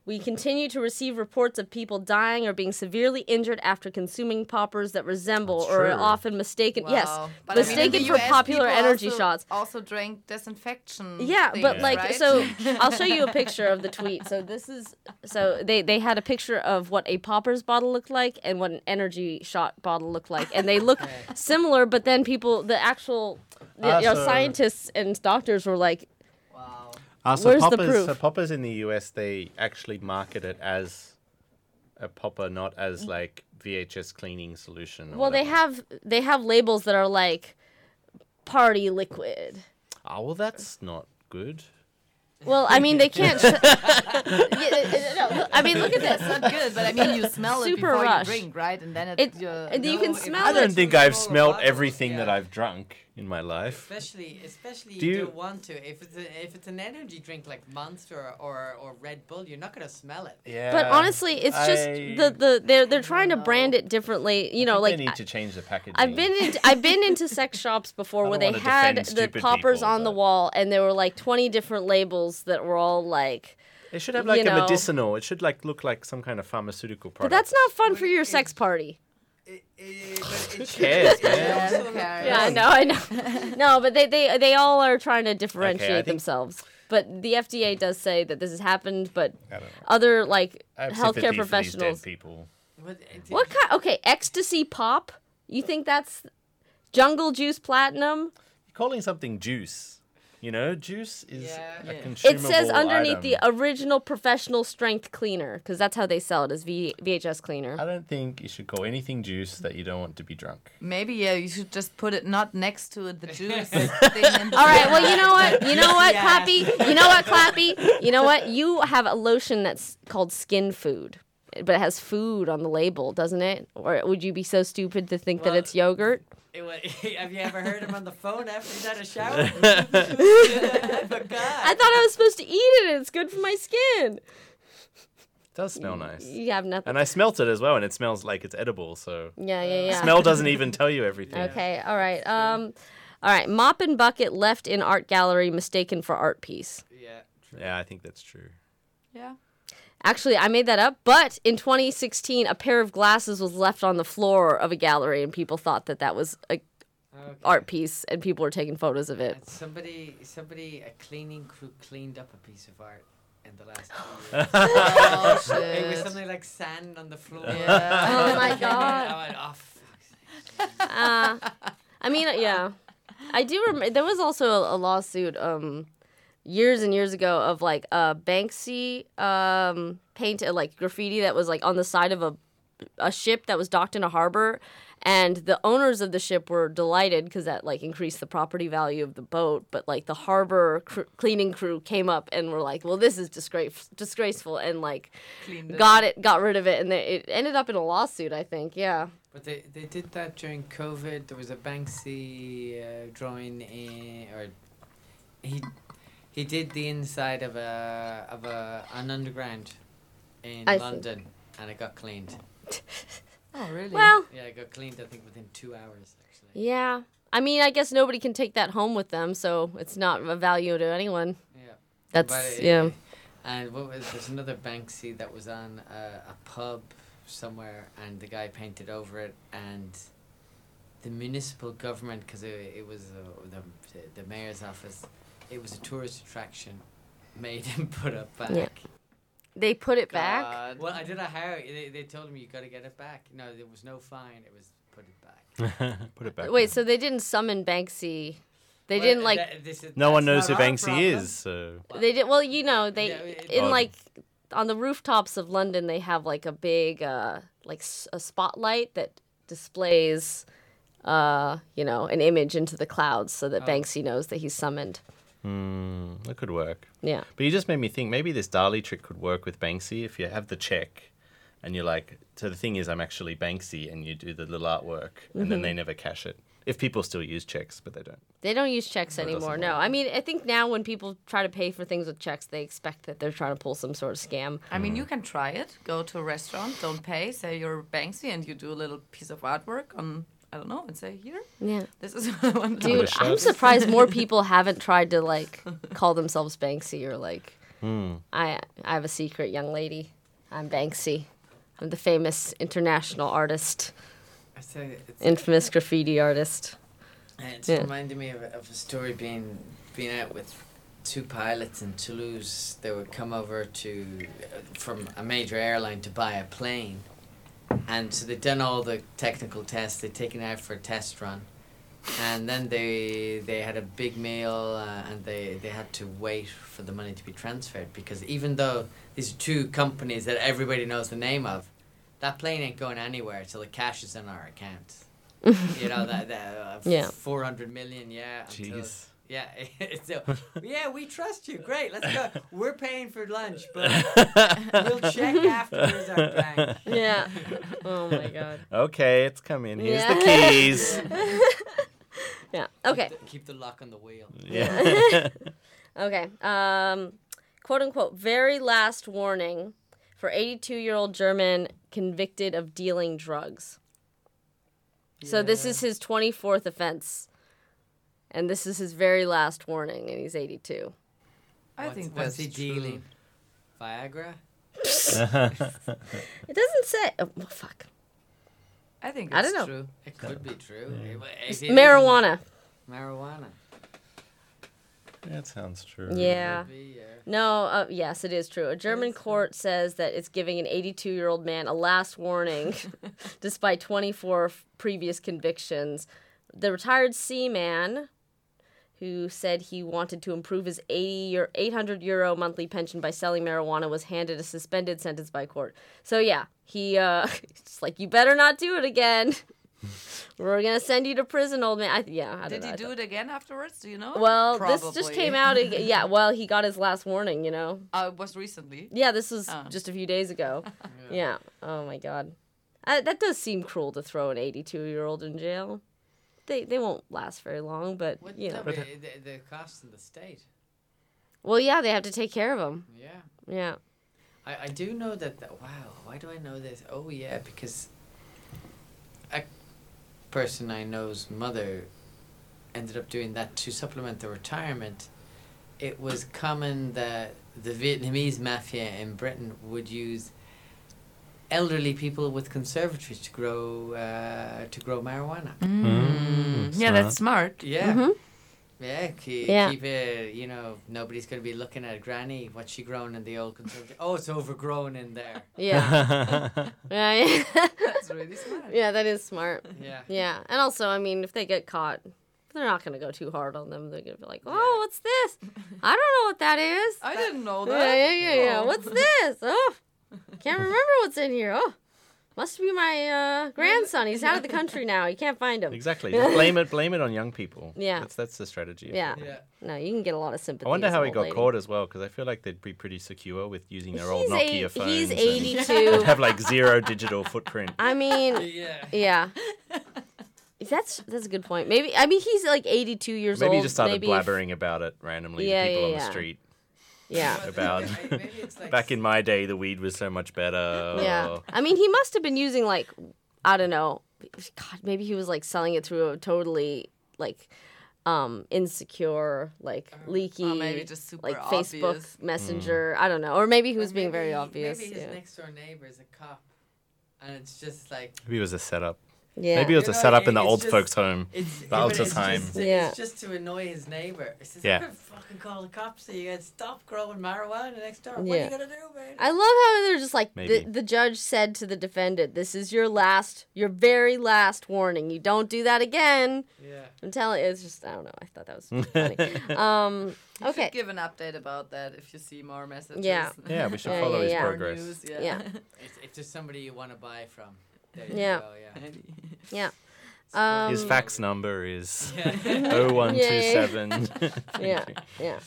We continue to receive reports of people dying or being severely injured after consuming poppers that resemble or are often mistaken. Yes,
Wow. But I mean,
mistaken
the
for
US,
popular energy
also,
shots.
Also drank disinfection.
Yeah, but like
right?
so I'll show you a picture of the tweet. So this is so they they had a picture of what a poppers bottle looked like and what an energy shot bottle looked like and they look similar but then people the actual the,
Ah,
you know,
so-
scientists and doctors were like
wow.
Uh, so
Where's the
poppers,
proof?
So poppers in the US, they actually market it as a popper, not as like VHS cleaning solution. or
well they have they have labels that are like party liquid.
Oh well, that's not good.
Well, I mean they can't sh- Yeah, no, I mean look at this.
It's not good, but I mean, you smell it
Super
before
rush.
you drink, right? And then
It,
it's your.
and you can
if-
smell
I don't think I've smelled
bottles,
everything that. I've drunk in my life.
Especially, especially
Do
you,
you-
don't want to. If it's a, if it's an energy drink like Monster or or Red Bull, you're not gonna smell it.
Yeah.
But honestly, it's just
I-
the, the they're they're trying to brand it differently. You
I
know,
think
like
they need
I-
to change the packaging.
I've been into I've been into sex shops before where they had the
stupid
poppers
people,
on the wall and there were like twenty different labels that were all like.
It should have
you
like a medicinal. It should like look like some kind of pharmaceutical product.
But that's not fun for your sex party.
It, it,
Who
it
cares, man?
Yeah,
also
who cares?
Yeah, I know, I know. no, but they, they they all are trying to differentiate
think-
themselves. But the FDA does say that this has happened, but
I don't know.
other like healthcare
sympathy for these
professionals.
dead people.
But uh,
What kind? Okay, ecstasy pop. You think that's jungle juice platinum?
You're calling something juice. You know, juice is
Yeah.
a
Yeah.
consumable
It says underneath the original professional strength cleaner because that's how they sell it as v- VHS cleaner.
I don't think you should call anything juice that you don't want to be drunk.
Maybe yeah, you should just put it not next to it, the juice thing. and
All right, well, you know what? You know what,
Yes.
Clappy? You know what, Clappy? You know what? You have a lotion that's called Skin Food, but it has food on the label, doesn't it? Or would you be so stupid to think that it's yogurt?
It wa- have you ever heard him on the phone after he's had a shower? I forgot.
I thought I was supposed to eat it. and It's good for my skin.
It does smell nice.
You have nothing.
And I smelt it as well, and it smells like it's edible. So
Yeah, yeah, yeah.
smell doesn't even tell you everything.
Okay, all right. Um, all right. Mop and bucket left in art gallery, mistaken for art piece.
yeah.
Yeah, I think that's true.
Yeah.
Actually, I made that up. But in 2016, a pair of glasses was left on the floor of a gallery, and people thought that that was a
Okay.
art piece, and people were taking photos of it.
And somebody, somebody, a cleaning crew cleaned up a piece of art in the last two years.
Oh
it was something like sand on the floor.
Yeah.
Oh my god.
I
god.
went, oh, fuck's.
Uh, I mean, yeah, I do remember. There was also a, a lawsuit um, years and years ago of like a Banksy um, paint, uh, like graffiti that was like on the side of a a ship that was docked in a harbor. And the owners of the ship were delighted because that like increased the property value of the boat. But like the harbor cr- cleaning crew came up and were like, "Well, this is disgrace- disgraceful," and like
Cleaned it
got it, got rid of it, and they, it ended up in a lawsuit. I think, yeah.
But they, they did that during COVID. There was a Banksy uh, drawing in, or he he did the inside of a of a an underground in
I see.
London, and it got cleaned.
Oh really?
Well,
Yeah, it got cleaned. I think within two hours actually.
Yeah. I mean, I guess nobody can take that home with them, so it's not a value to anyone.
Yeah.
That's
But it-
yeah.
And what was there's another Banksy that was on a, a pub somewhere, and the guy painted over it, and the municipal government, because it, it was uh, the the mayor's office, it was a tourist attraction, made him put it back.
Yeah. They put it back.
Well, I don't know how. They, they told him you got to get it back. No, there was no fine. It was put it back.
Put it back.
Wait, so they didn't summon Banksy. They
Well,
didn't like.
that- this is-
no one
that's
knows who
not our
Banksy
problem.
is. So
They did well. You know, they
Yeah, it-
in
Oh.
like on the rooftops of London, they have like a big uh like s- a spotlight that displays uh, you know, an image into the clouds so
Oh.
that Banksy knows that he's summoned.
Hmm, that could work.
Yeah.
But you just made me think maybe this Dali trick could work with Banksy if you have the check and you're like, so the thing is, I'm actually Banksy, and you do the little artwork, and
Mm-hmm.
then they never cash it. If people still use checks, but they don't.
They don't use checks
That
anymore. No. I mean, I think now when people try to pay for things with checks, they expect that they're trying to pull some sort of scam.
I mean, you can try it. Go to a restaurant, don't pay, say you're Banksy, and you do a little piece of artwork on, I don't know, and say, here,
Yeah.
this is what I want to
Dude,
a
I'm surprised more people haven't tried to like call themselves Banksy or like
Hmm.
I I have a secret young lady. I'm Banksy. I'm the famous international artist,
I say it's,
infamous graffiti artist.
it's
Yeah.
reminded me of, a- of a story being being out with two pilots in Toulouse. They would come over to uh, from a major airline to buy a plane, and so they'd done all the technical tests. They'd taken it out for a test run, and then they they had a big meal uh, and they they had to wait for the money to be transferred because even though these are two companies that everybody knows the name of, that plane ain't going anywhere till the cash is in our account. you know that, that uh,
Yeah.
four hundred million, yeah. until-
Jeez.
Yeah, so, yeah, we trust you. Great, let's go. We're paying for lunch, but we'll check afterwards our bank.
Yeah. Oh my god.
Okay, it's coming. Here's
Yeah.
the keys.
Yeah. Okay.
Keep the, keep the lock on the wheel.
yeah.
Okay. Um, quote unquote, very last warning for 82 year old German convicted of dealing drugs. So this is his 24th offense. And this is his very last warning, and he's 82.
I
What's-
think
what's
that's
he
true.
dealing? Viagra.
It doesn't say. Oh, well, fuck.
I think
I don't know.
true.
It could be true. It-
It's marijuana.
Marijuana.
that sounds true.
Yeah.
Be, yeah.
No, uh, yes, it is true. A German court says that it's giving an 82 year old man a last warning despite 24 f- previous convictions. The retired seaman, who said he wanted to improve his 80 or 800 euro monthly pension by selling marijuana, was handed a suspended sentence by court. So, yeah, he, uh, it's like, you better not do it again. We're going to send you to prison, old man. I, yeah, I don't
Did
know.
he
I
do
thought-
it again afterwards? Do you know?
Well, this just came out. ag- Yeah, well, he got his last warning, you know.
Uh, it was recently.
Yeah, this was
Oh.
just a few days ago. yeah. Oh my god. Uh, that does seem cruel to throw an 82 year old in jail. They they won't last very long, but
What,
you know.
no, the, the cost in the state.
Well, yeah, they have to take care of them.
Yeah.
Yeah.
I, I do know that, that. Wow, why do I know this? Oh, yeah, because a person I know's mother ended up doing that to supplement the retirement. It was common that the Vietnamese mafia in Britain would use elderly people with conservatories to grow uh, to grow marijuana.
Mm,
Yeah, that's smart.
Yeah.
Mhm.
Yeah, keep,
Yeah.
keep it, you know, nobody's going to be looking at granny. What's she growing in the old conservatory? Oh, it's overgrown in there.
Yeah. yeah. Yeah.
That's really smart.
yeah, that is smart.
Yeah.
Yeah. And also, I mean, if they get caught, they're not going to go too hard on them. They're going to be like, oh,
Yeah.
what's this? I don't know what that is.
I didn't know that.
Yeah, yeah, yeah, yeah.
Oh.
What's this? Oh, can't remember what's in here. Oh, must be my uh, grandson. He's out of the country now. You can't find him.
Exactly. Just blame it. Blame it on young people.
Yeah.
That's that's the strategy.
Yeah.
Yeah.
No, you can get a lot of sympathy.
I wonder how he got
lady.
caught as well, because I feel like they'd be pretty secure with using their old Nokia
eight-
phones.
he's
and
82.
have like zero digital footprint.
I mean,
Yeah.
yeah. That's that's a good point. Maybe I mean he's like 82 years
Maybe
old.
he just started
maybe if-
about it randomly
Yeah,
to people
yeah,
on
yeah.
the street.
Yeah.
About
Maybe it's like
back in my day, the weed was so much better.
Yeah. I mean, he must have been using like I don't know. God, maybe he was like selling it through a totally like um insecure, like leaky,
Or maybe just super
like Facebook
obvious.
Messenger. I don't know, or maybe he
or
was being very
maybe-
obvious.
Maybe his
yeah.
next door neighbor is a cop, and it's just like
Maybe it was a setup.
Yeah.
Maybe it was
You
a
know,
setup in the old
just-
folks' home.
it's
The
but
ultra
it's
time.
Just,
Yeah.
It's just to annoy his neighbor. He says,
Yeah.
"I'm fucking call the cops. So you gotta stop growing marijuana next door. What
Yeah.
are you gonna do, man?"
I love how they're just like the,
Maybe.
the judge said to the defendant, "This is your last, your very last warning. You don't do that again."
yeah.
I'm telling it's just I don't know. I thought that was funny. um,
You
okay.
give an update about that if you see more messages.
Yeah.
Yeah, we should
Yeah,
follow
yeah,
his
yeah.
Progress.
news, yeah.
Yeah.
If, if there's somebody you want to buy from, there you
Yeah.
go. Yeah.
Yeah. Um,
His fax number is
Yeah.
0127.
yeah, yeah,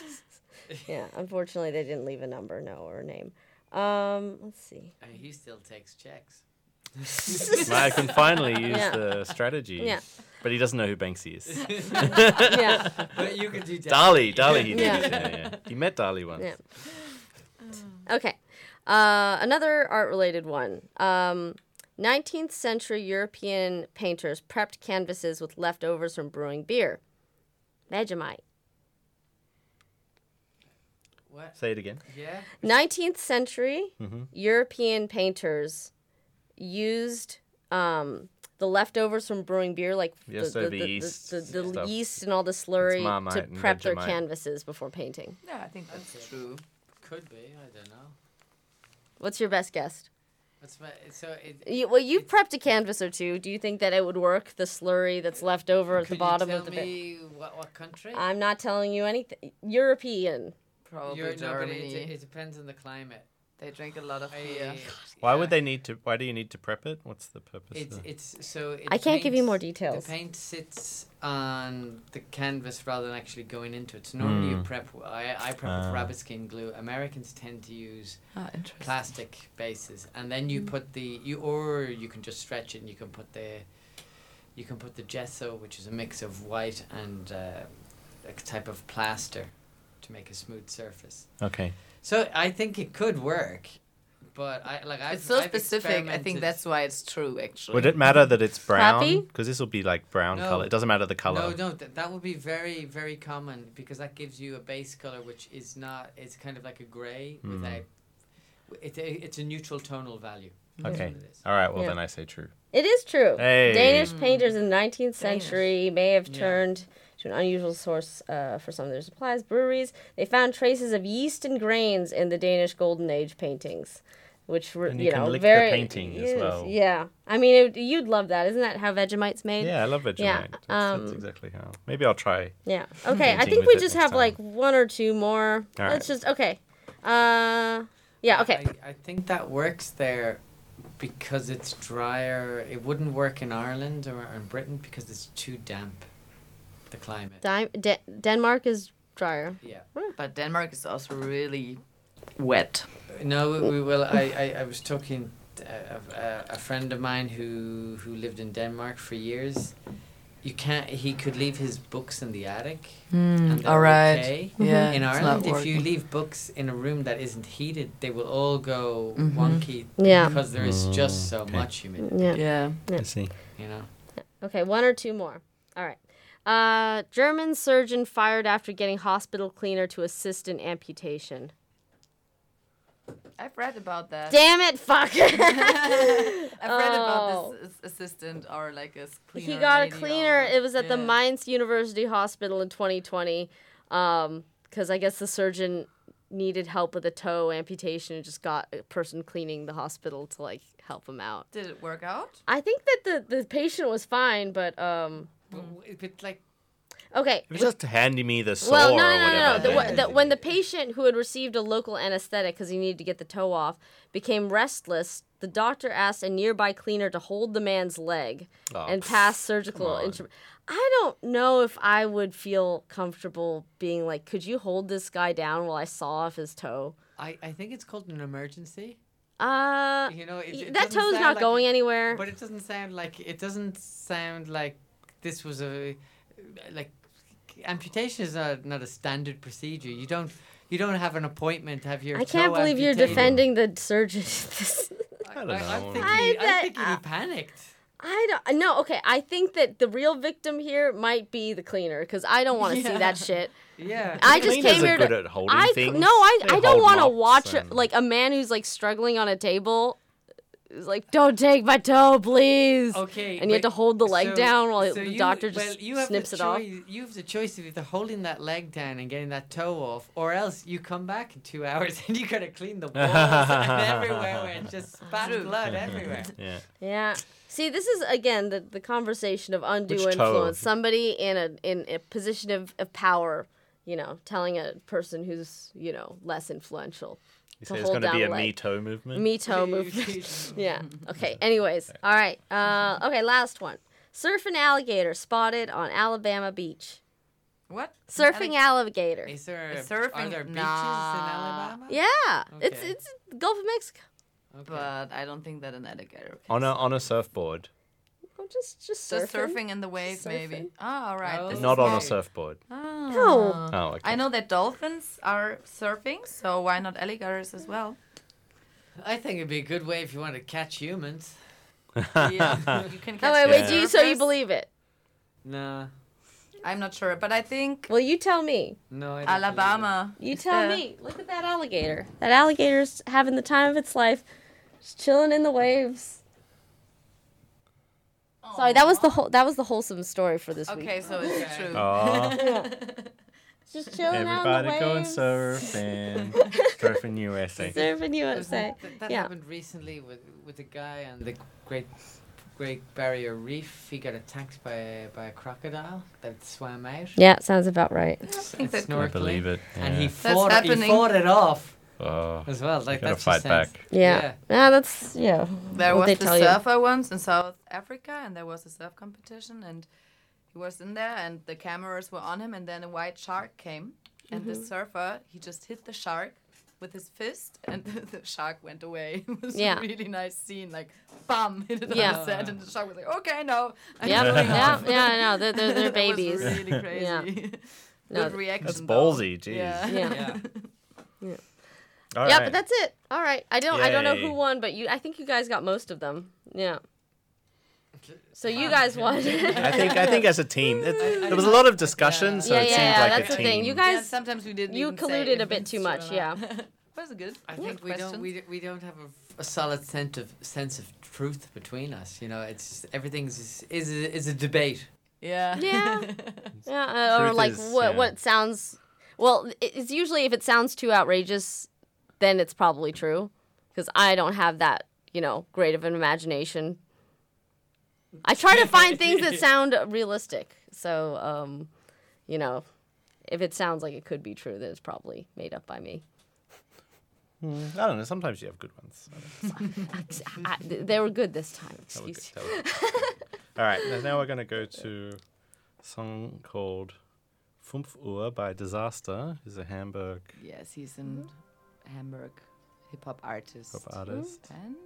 yeah. Unfortunately, they didn't leave a number, no, or a name. Um, let's see.
I mean, he still takes checks.
I can finally use
Yeah.
the strategy.
Yeah.
But he doesn't know who Banksy is.
Yeah,
But you can do that.
Dali, Dali, he
Yeah.
Yeah, yeah. He met Dali once.
yeah. Okay. Uh, another art-related one. Um, 19th century European painters prepped canvases with leftovers from brewing beer. Vegemite.
What?
Say it again.
Yeah.
19th century
Mhm.
European painters used um, the leftovers from brewing beer, like
Yes,
the,
so
the,
the
the,
yeast
the, the
stuff.
yeast and all the slurry to prep their canvases before painting.
Yeah, I think that's
Okay.
true.
Could be. I don't know.
What's your best guess?
What's my, so it,
You, well, you've prepped a canvas or two. Do you think that it would work? The slurry that's uh, left over at the bottom of
tell
the. Ba-
me what, what country?
I'm not telling you anything. European.
Probably
You're- no, but
Germany.
it, it depends on the climate.
They drink a lot of
I-
beer.
Why
yeah.
would they need to? Why do you need to prep it? What's the purpose?
It's
of
it's so. It
I can't give you
paints-
more details.
The paint sits on the canvas rather than actually going into it. So normally you
Mm.
prep. I I prep
Ah.
with rabbit skin glue. Americans tend to use
Ah, interesting.
plastic bases, and then you put the you or you can just stretch it and you can put the you can put the gesso, which is a mix of white and uh, a type of plaster to make a smooth surface.
okay.
So I think it could work, but I like I've,
it's so
I've
specific. I think that's why it's true, actually.
Would it matter that it's brown?
Happy?
Because this will be like brown
No.
color. It doesn't matter the color.
No, no, th- that would be very, very common because that gives you a base color which is not. It's kind of like a gray
Hmm.
without. It's a, it's a neutral tonal value. That's
Okay.
what it is.
All right. Well,
Yeah.
then I say true.
It is true.
Hey.
Danish painters in the 19th century may have
Yeah.
turned to an unusual source uh, for some of their supplies. Breweries they found traces of yeast and grains in the Danish Golden Age paintings, which were
And
you,
you can
know
lick the
very
painting as well.
Yeah, I mean it, you'd love that, isn't that how Vegemite's made?
Yeah, I love Vegemite.
Yeah,
That's,
um,
that's exactly how. Maybe I'll try.
Yeah. Okay, I think we just have
time.
like one or two more.
All
Let's
right.
just okay. Uh, yeah. Okay.
I, I think that works there because it's drier. It wouldn't work in Ireland or in Britain because it's too damp. The climate.
Di- De- Denmark is drier.
Yeah.
But Denmark is also really wet.
No, we, we will. I, I, I was talking to uh, a, a, uh, a friend of mine who who lived in Denmark for years. You can't. He could leave his books in the attic, hmm. and they're
all right.
okay. Mm-hmm.
Yeah.
In Ireland, if you leave books in a room that isn't heated, they will all go
Mhm.
wonky
Yeah.
because there is just so mm.
okay.
much humidity.
Yeah.
Yeah.
Yeah.
I see.
You know.
Okay, one or two more. All right. Uh, German surgeon fired after getting hospital cleaner to assist in amputation.
I've read about that.
Damn it! Fuck.
I've read
Oh.
about this assistant or like a cleaner.
he got a cleaner.
or-
It was at the. Mainz University Hospital in 2020. Um, because I guess the surgeon needed help with a toe amputation and just got a person cleaning the hospital to like help him out.
Did it work out?
I think that the the patient was fine, but um,
But, w- but like
okay.
If you just handy me the saw
Well, no,
or
no, no, no. The, the, when the patient who had received a local anesthetic because he needed to get the toe off became restless, the doctor asked a nearby cleaner to hold the man's leg
Oh,
and pass surgical
on.
instrument. I don't know if I would feel comfortable being like, could you hold this guy down while I saw off his toe?
I, I think it's called an emergency.
Uh,
You know, it, it
that toe's not
like
going
it-
anywhere.
But it doesn't sound like it doesn't sound like this was a like amputation is not not a standard procedure. You don't you don't have an appointment to have your.
I can't
toe
believe you're defending the surgeon.
I don't know.
I'm thinking,
I
I,
bet-
think
uh,
he panicked.
I don't no okay. I think that the real victim here might be the cleaner because I don't want to see that shit.
Yeah.
I just came
are
here
good
to.
at holding
I c-
things.
no, I
They
I don't want to watch
and-
like a man who's like struggling on a table. Is like, don't take my toe, please.
Okay.
And you have to hold the leg
so-
down while
so
the
you-
doctor just
well, you have
snips
the
it off.
You have the choice of either holding that leg down and getting that toe off, or else you come back in two hours and you gotta clean the walls and everywhere where it's just spat blood everywhere.
Yeah.
Yeah. See, this is again the, the conversation of undue
Which toe?
influence. Somebody in a in a position of, of power you know, telling a person who's, you know, less influential.
You say there's
hold
going to be a
down
Me
leg.
Too movement.
Me toe movement. yeah. Okay. Anyways. All right. Uh, okay. Last one. Surfing alligator spotted on Alabama beach.
What?
Surfing alligator.
Is there
Is
are
surfing-
there beaches
Nah.
in Alabama?
Yeah. It's it's Gulf of Mexico.
Okay.
But I don't think that an alligator.
on a on a surfboard,
Oh, just just
So
surfing.
surfing in the wave, maybe.
Surfing.
Oh, all right.
Oh.
Not on a surfboard.
Oh.
No.
Oh, okay.
I know that dolphins are surfing, so why not alligators as well?
I think it'd be a good way if you want to catch humans.
Yeah, you can catch
Oh wait, wait.
Yeah.
Do you so you believe it?
No,
I'm not sure, but I think
Well, you tell me.
no. I
Alabama.
You tell
the-
me. Look at that alligator. That alligator's having the time of its life, just chilling in the waves. Sorry, that was the whole. That was the wholesome story for this
Okay,
week.
so it's
Okay.
true.
Oh,
Just chilling out in
everybody
the
going
waves.
surfing, surfing USA.
Surfing USA.
That, that
Yeah.
happened recently with with a guy on the Great Great Barrier Reef. He got attacked by a, by a crocodile that swam out.
Yeah, sounds about right.
think that-
I believe it.
And he
yeah.
fought, he fought it off
oh,
as well. Like
you gotta
that's
fight
sense.
back.
Yeah. Yeah, that's yeah.
There
what
was
they
the
tell you.
surfer once in South Africa, and there was a surf competition, and he was in there, and the cameras were on him, and then a white shark came, and the mm-hmm. surfer he just hit the shark with his fist, and the shark went away. It was
Yeah.
a really nice scene, like bam, hit it
Yeah.
on his head, and the shark was like, okay, no, I'm
Yeah,
going
yeah,
off."
yeah. No, they're they're, they're
That was
babies.
really crazy.
Yeah. No,
Good reaction.
That's
though.
ballsy, jeez.
Yeah.
Yeah.
Yeah.
All
yeah,
right.
but that's it. All right. I don't I don't know who won, but you I think you guys got most of them. Yeah. So you guys won.
I think I think as a team, it,
I-
there was a lot of discussion, so
Yeah,
it
yeah,
seemed
yeah,
like
that's
a
the
team.
thing. You
Yeah,
guys
sometimes we didn't.
you
even say
colluded a
if
bit
it's
too
true or
much,
not.
yeah.
was it good?
I
Good
think we don't we, we don't have a, a solid sense of sense of truth between us. You know, it's everything's is is a, is a debate.
Yeah.
Yeah. Yeah, uh, or
Truth
like
is,
what
yeah.
what sounds well, i- it's usually if it sounds too outrageous, then it's probably true because I don't have that, you know, great of an imagination. I try to find things that sound realistic. So, um, you know, if it sounds like it could be true, then it's probably made up by me.
Mm, I don't know. Sometimes you have good ones.
I, th- they were good this time. Excuse
good, that was good. All right, now- now we're going to go to a song called Fünf Uhr by Disarstar. He's a Hamburg
Yes, he's in Hamburg, hip hop artist.
pop artist.
And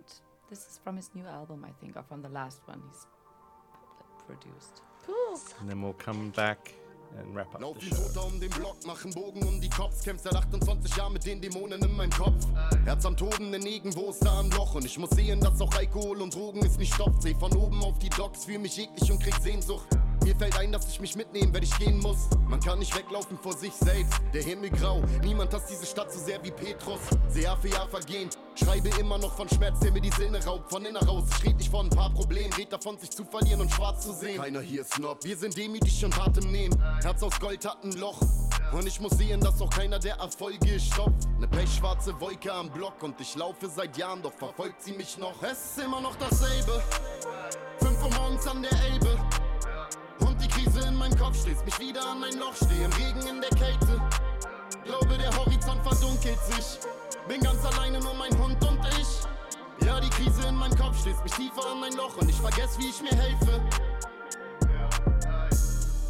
this is from his new album, I think, or from the last one he's produced.
Cool.
And then we'll come back and wrap up
Lauf
the
wie
show.
Toter um den Block, machen Bogen um die Cops, kämpf seit 28 Jahren mit den Dämonen in meinem Kopf. Herz am Toten, denn irgendwo ist da ein Loch und ich muss sehen, dass auch Alkohol und Drogen es nicht stoppt. Seh von oben auf die Docks, fühl mich eklig und krieg Sehnsucht. Mir fällt ein, dass ich mich mitnehmen, wenn ich gehen muss. Man kann nicht weglaufen vor sich selbst, der Himmel grau. Niemand hasst diese Stadt so sehr wie Petrus. Seh Jahr für Jahr vergehen, schreibe immer noch von Schmerz, der mir die Sinne raubt. Von innen raus, ich red nicht von ein paar Problemen, red davon, sich zu verlieren und schwarz zu sehen. Keiner hier ist Snob, wir sind demütig und hart im Nehmen. Herz aus Gold hat ein Loch. Und ich muss sehen, dass auch keiner der Erfolge stoppt. Ne pechschwarze Wolke am Block und ich laufe seit Jahren, doch verfolgt sie mich noch. Es ist immer noch dasselbe. Fünf Uhr morgens an der Elbe. Meinem Kopf stößt mich wieder an ein Loch. Steh im Regen in der Kälte. Glaube, der Horizont verdunkelt sich. Bin ganz alleine, nur mein Hund und ich. Ja, die Krise in meinem Kopf stößt mich tiefer an ein Loch und ich vergess, wie ich mir helfe.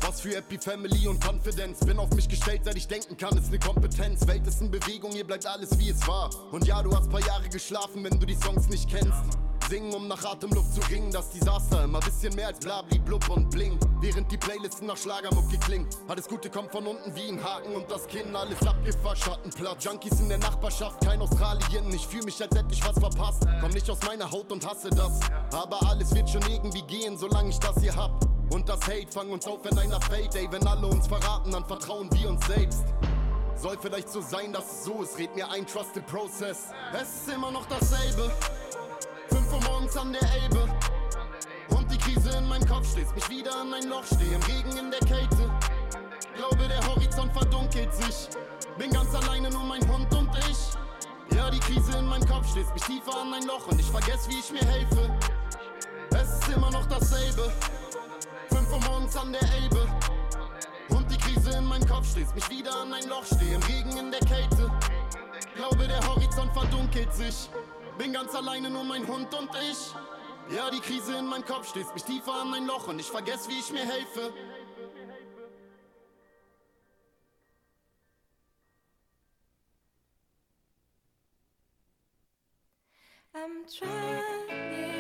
Was für Happy Family und Confidence. Bin auf mich gestellt, seit ich denken kann, ist ne Kompetenz. Welt ist in Bewegung, hier bleibt alles wie es war. Und ja, du hast paar Jahre geschlafen, wenn du die Songs nicht kennst. Singen, um nach Atemluft zu ringen, das Desaster. Immer bisschen mehr als blabli, blub und bling. Während die Playlisten nach Schlagermucke klingt. Alles Gute kommt von unten wie ein Haken und das Kinn, alles abgefuckt. Schattenplatz, Junkies in der Nachbarschaft, kein Australien. Ich fühl mich, als hätte ich was verpasst. Komm nicht aus meiner Haut und hasse das. Aber alles wird schon irgendwie gehen, solange ich das hier hab. Und das Hate fang uns auf, wenn einer fällt, ey. Wenn alle uns verraten, dann vertrauen wir uns selbst. Soll vielleicht so sein, dass es so ist, red mir ein, trust the process. Es ist immer noch dasselbe. Fünf Uhr morgens an der Elbe. Und die Krise in meinem Kopf stößt mich wieder an ein Loch. Steh im Regen in der Kälte. Glaube, der Horizont verdunkelt sich. Bin ganz alleine, nur mein Hund und ich. Ja, die Krise in meinem Kopf stößt mich tiefer an ein Loch. Und ich vergess, wie ich mir helfe. Es ist immer noch dasselbe. Fünf Uhr morgens an der Elbe. Und die Krise in meinem Kopf stehst, mich wieder an ein Loch stehe, im Regen in der Kälte. Glaube, der Horizont verdunkelt sich. Bin ganz alleine, nur mein Hund und ich. Ja, die Krise in meinem Kopf stößt mich tiefer an ein Loch und ich vergess, wie ich mir helfe.
I'm trying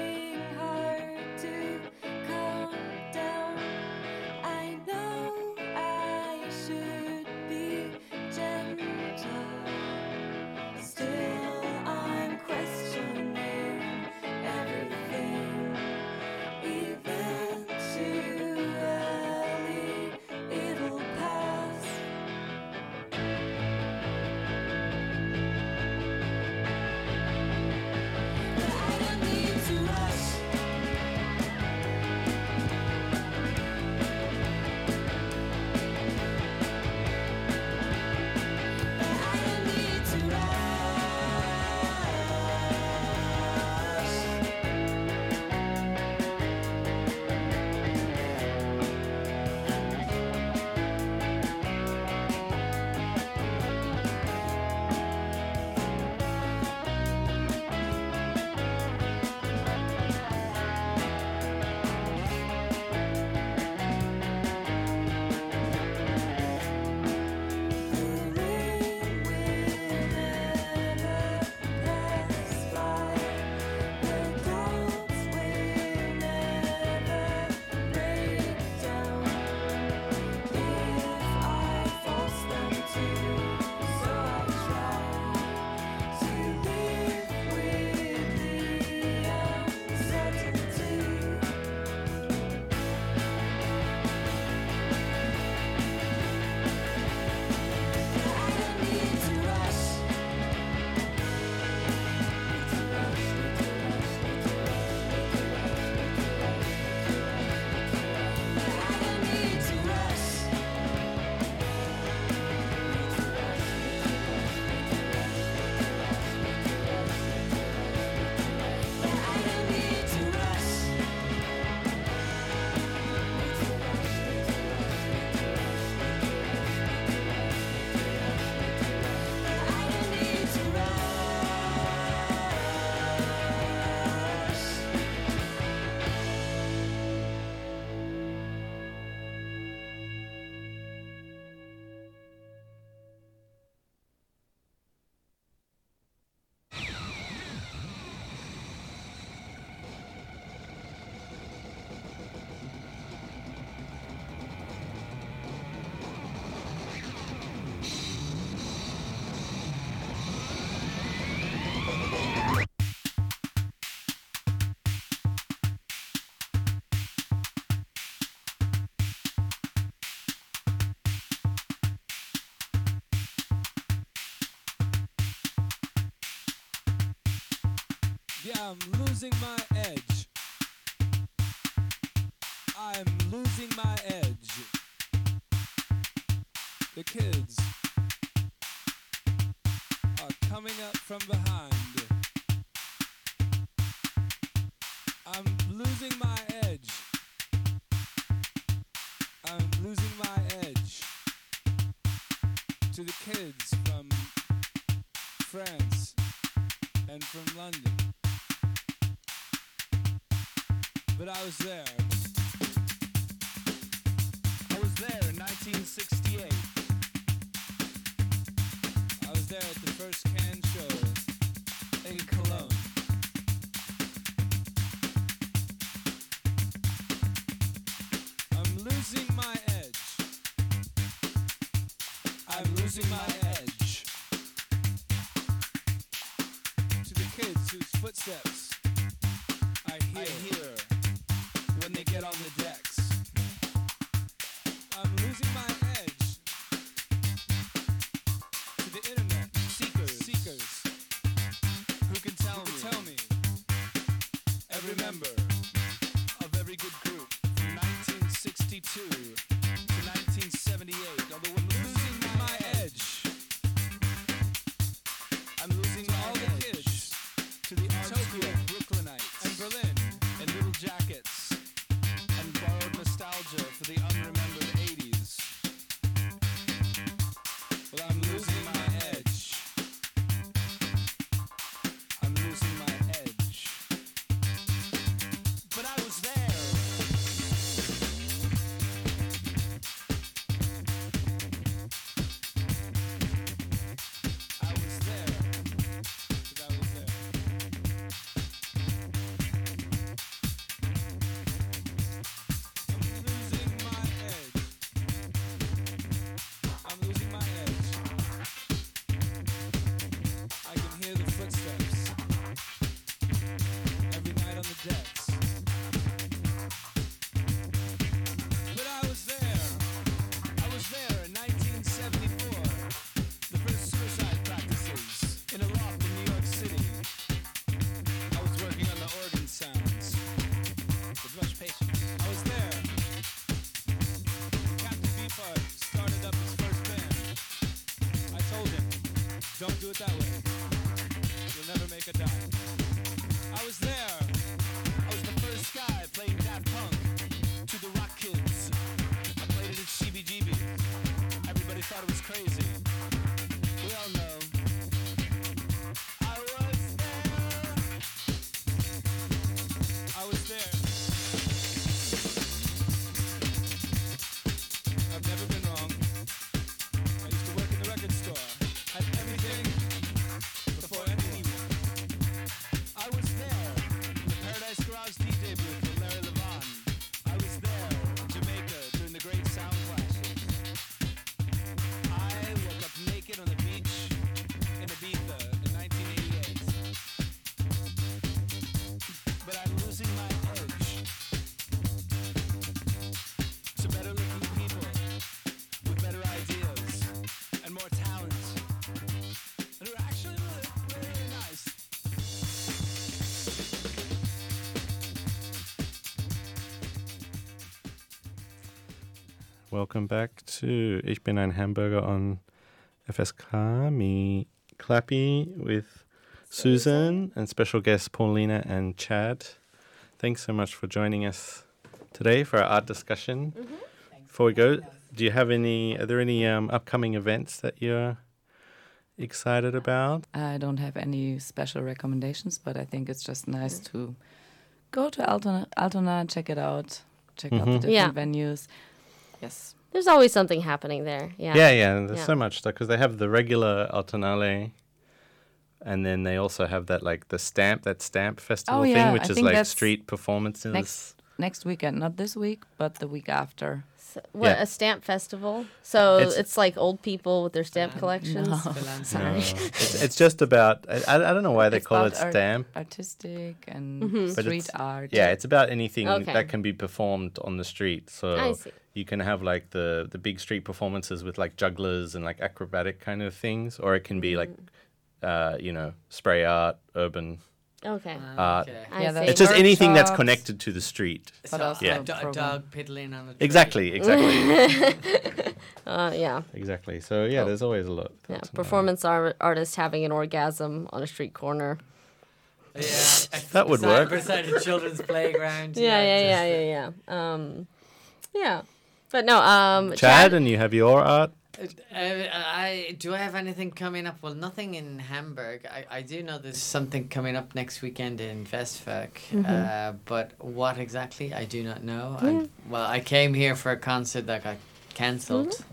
Yeah, I'm losing my edge. I'm losing my edge. The kids are coming up from behind. I was there. I was there in 1968. I was there at the first Can show in Cologne. I'm losing my edge. I'm losing my edge to the kids whose footsteps I hear, when Don't do it that way.
Welcome back to Ich bin ein Hamburger on FSK. Me, Clappy, with Susan and special guests Paulina and Chad. Thanks so much for joining us today for our art discussion. Mm-hmm. Before we go, do you have any? Are there any um, upcoming events that you're excited about?
I don't have any special recommendations, but I think it's just nice mm. to go to Altona, Altona check it out, check out the mm-hmm. different
Yeah.
venues. Yes.
There's always something happening there. Yeah.
Yeah, yeah. There's
Yeah.
so much stuff because they have the regular Altonale, and then they also have that like the stamp that stamp festival
Oh, yeah,
thing, which
I
is like street performances.
Next next weekend, not this week, but the week after.
So, what
Yeah.
a stamp festival. So
It's-
it's, like old people with their stamp
Um,
collections.
Philanthropy.
No, it's, it's just about. I, I I don't know why they
It's
call it
about art-
stamp.
Artistic and
But
street art.
Yeah, it's about anything
Okay.
that can be performed on the street. So
I see.
You can have like the the big street performances with like jugglers and like acrobatic kind of things, or it can be like,
Mm.
uh, you know, spray art, urban.
Okay.
Uh,
okay.
Yeah,
see.
that's
It's just anything that's connected to the street.
But
So,
also
a,
a
do- a
program.
dog piddling on a tree.
Exactly, exactly,
Uh, yeah.
exactly. So yeah, there's always a lot.
Yeah. Performance art- artist having an orgasm on a street corner.
Yeah,
That would
beside,
work.
Beside a children's playground.
Yeah, yeah,
just-
yeah, yeah, yeah. Um, yeah. But no, um,
Chad, and you have your art.
Uh, I do I have anything coming up? Well, nothing in Hamburg. I, I do know there's something coming up next weekend in Westwerk, uh, but what exactly I do not know. I, well, I came here for a concert that got cancelled,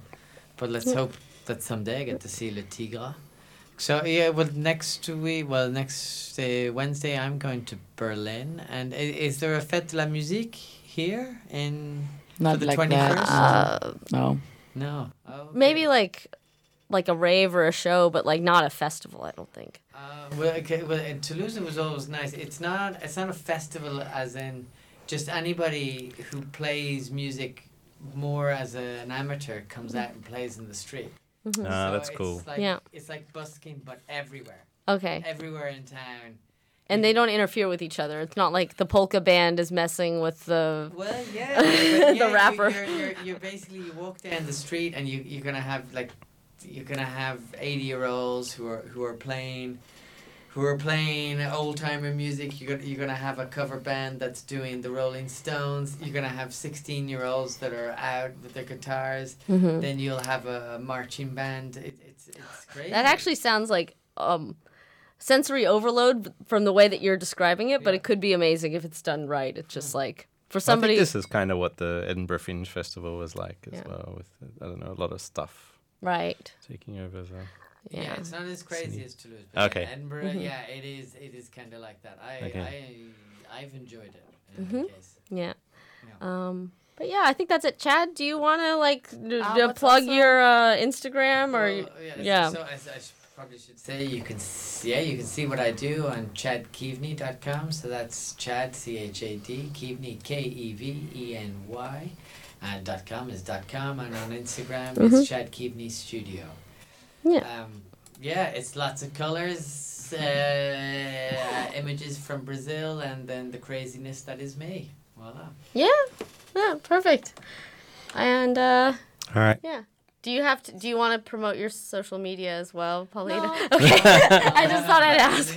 but let's hope that someday I get to see Le Tigre. So yeah, well next week, well next uh, Wednesday I'm going to Berlin, and i- is there a Fête de la Musique here in
Not
the
like
twenty
that.
uh,
No.
no, Oh,
maybe like like a rave or a show, but like not a festival. I don't think.
Uh, well, okay, well, in Toulouse it was always nice. It's not. It's not a festival, as in just anybody who plays music more as a, an amateur comes out and plays in the street.
Ah,
So
that's
it's
cool.
Like,
Yeah.
It's like busking, but everywhere,
Okay.
everywhere in town.
And they don't interfere with each other. It's not like the polka band is messing with the.
Well, yeah, but
The
yeah,
rapper.
You, you're, you're, you're basically you walk down the street and you you're gonna have like you're gonna have eighty year olds who are who are playing who are playing old timer music. You're gonna you're gonna have a cover band that's doing the Rolling Stones. You're gonna have sixteen year olds that are out with their guitars.
Mhm.
Then you'll have a marching band. It, it's it's crazy.
That actually sounds like um, sensory overload from the way that you're describing it, but it could be amazing if it's done right. It's just like for
I
somebody.
think this is kind of what the Edinburgh Fringe Festival was like as
Yeah.
well. With I don't know a lot of stuff
Right.
taking over. The,
Yeah,
Yeah.
it's not as crazy
Sydney.
as Toulouse. But
Okay.
yeah, Edinburgh,
Mhm.
yeah, it is. It is kind of like that. I,
Okay.
I, I've enjoyed it. In
Mhm. Yeah.
Yeah.
Um, but yeah, I think that's it. Chad, do you want to like d-
Uh,
d- plug
also-
your uh, Instagram or?
Well, yeah.
yeah.
So, so I, s- I sh- probably should say you can. s- Yeah, you can see what I do on chadkeveny.com. So that's Chad C H A D Keveny K E V E N Y. Uh, dot com is dot com, and on Instagram
Mhm.
it's Chad Keveny Studio.
Yeah.
Um, yeah, it's lots of colors, uh, images from Brazil, and then the craziness that is me. Voila.
Yeah. Yeah. Perfect. And uh,
all right.
yeah. Do you have to? Do you want to promote your social media as well, Paulina?
No.
Okay. I just thought I'd ask.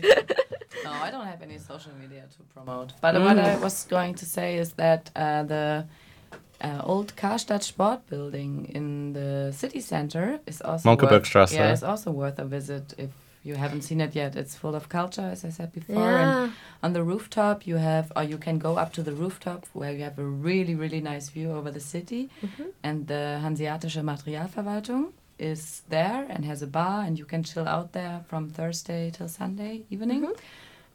No, I don't have any social media to promote. But what I was going to say is that uh, the uh, old Karstadt Sport building in the city center is also
Mönckebergstrasse.
worth, yeah, it's also worth a visit if you haven't seen it yet. It's full of culture, as I said before.
Yeah.
And on the rooftop, you have, or you can go up to the rooftop where you have a really, really nice view over the city. Mm-hmm. And the Hanseatische Materialverwaltung is there and has a bar, and you can chill out there from Thursday till Sunday evening.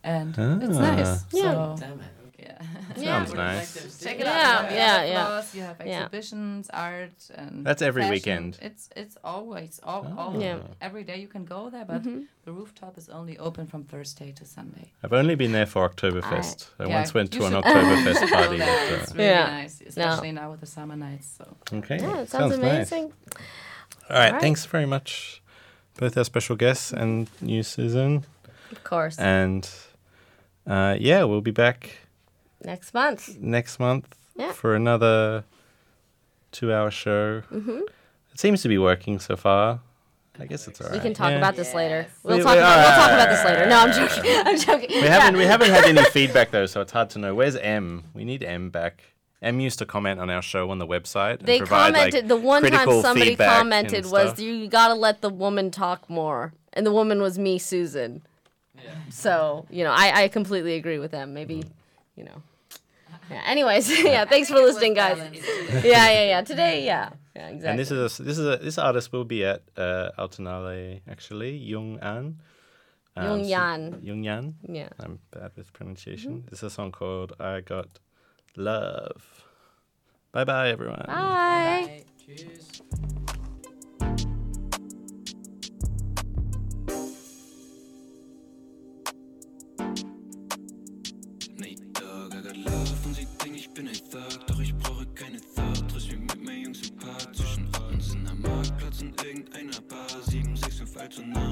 And it's
Ah.
nice.
Yeah.
So,
Damn it.
Yeah.
Yeah.
Sounds nice.
Check it
Yeah,
out. You
yeah, yeah.
You have
Yeah.
exhibitions, art, and
That's every
fashion.
weekend.
It's it's always all, all
Yeah.
every day you can go there, but the rooftop is only open from Thursday to Sunday.
I've only been there for Oktoberfest. I,
Yeah,
once went to an
should-
Oktoberfest
you should go
party.
there. It's
uh,
really
Yeah.
nice, especially now with the summer nights. So
okay,
Yeah, it sounds,
nice.
amazing.
All right,
right.
thanks very much, both our special guests and you, Susan.
Of course.
And uh, yeah, we'll be back
Next month.
next month
Yeah.
for another two-hour show.
hmm
It seems to be working so far. I guess it's alright.
We can talk
yeah.
about this later. We'll
We-
talk.
we-
About, we'll talk about this later. No, I'm joking. I'm joking.
We haven't we haven't had any feedback though, so it's hard to know. Where's M? We need M back. M used to comment on our show on the website. And
They
provide, like,
commented the one time somebody commented was you gotta let the woman talk more, and the woman was me, Susan. Yeah. So you know, I I completely agree with them. Maybe, you know. Yeah. Anyways, yeah. Thanks for listening, guys. Yeah, yeah, yeah. Today, yeah, yeah, exactly.
And this is a, this is a, this artist will be at uh, Altonale actually, Jung An.
Jung Yan.
Jung Yan.
yeah.
I'm bad with pronunciation.
Mm-hmm.
This is a song called I Got Love. Bye bye everyone.
Bye.
Cheers.
Und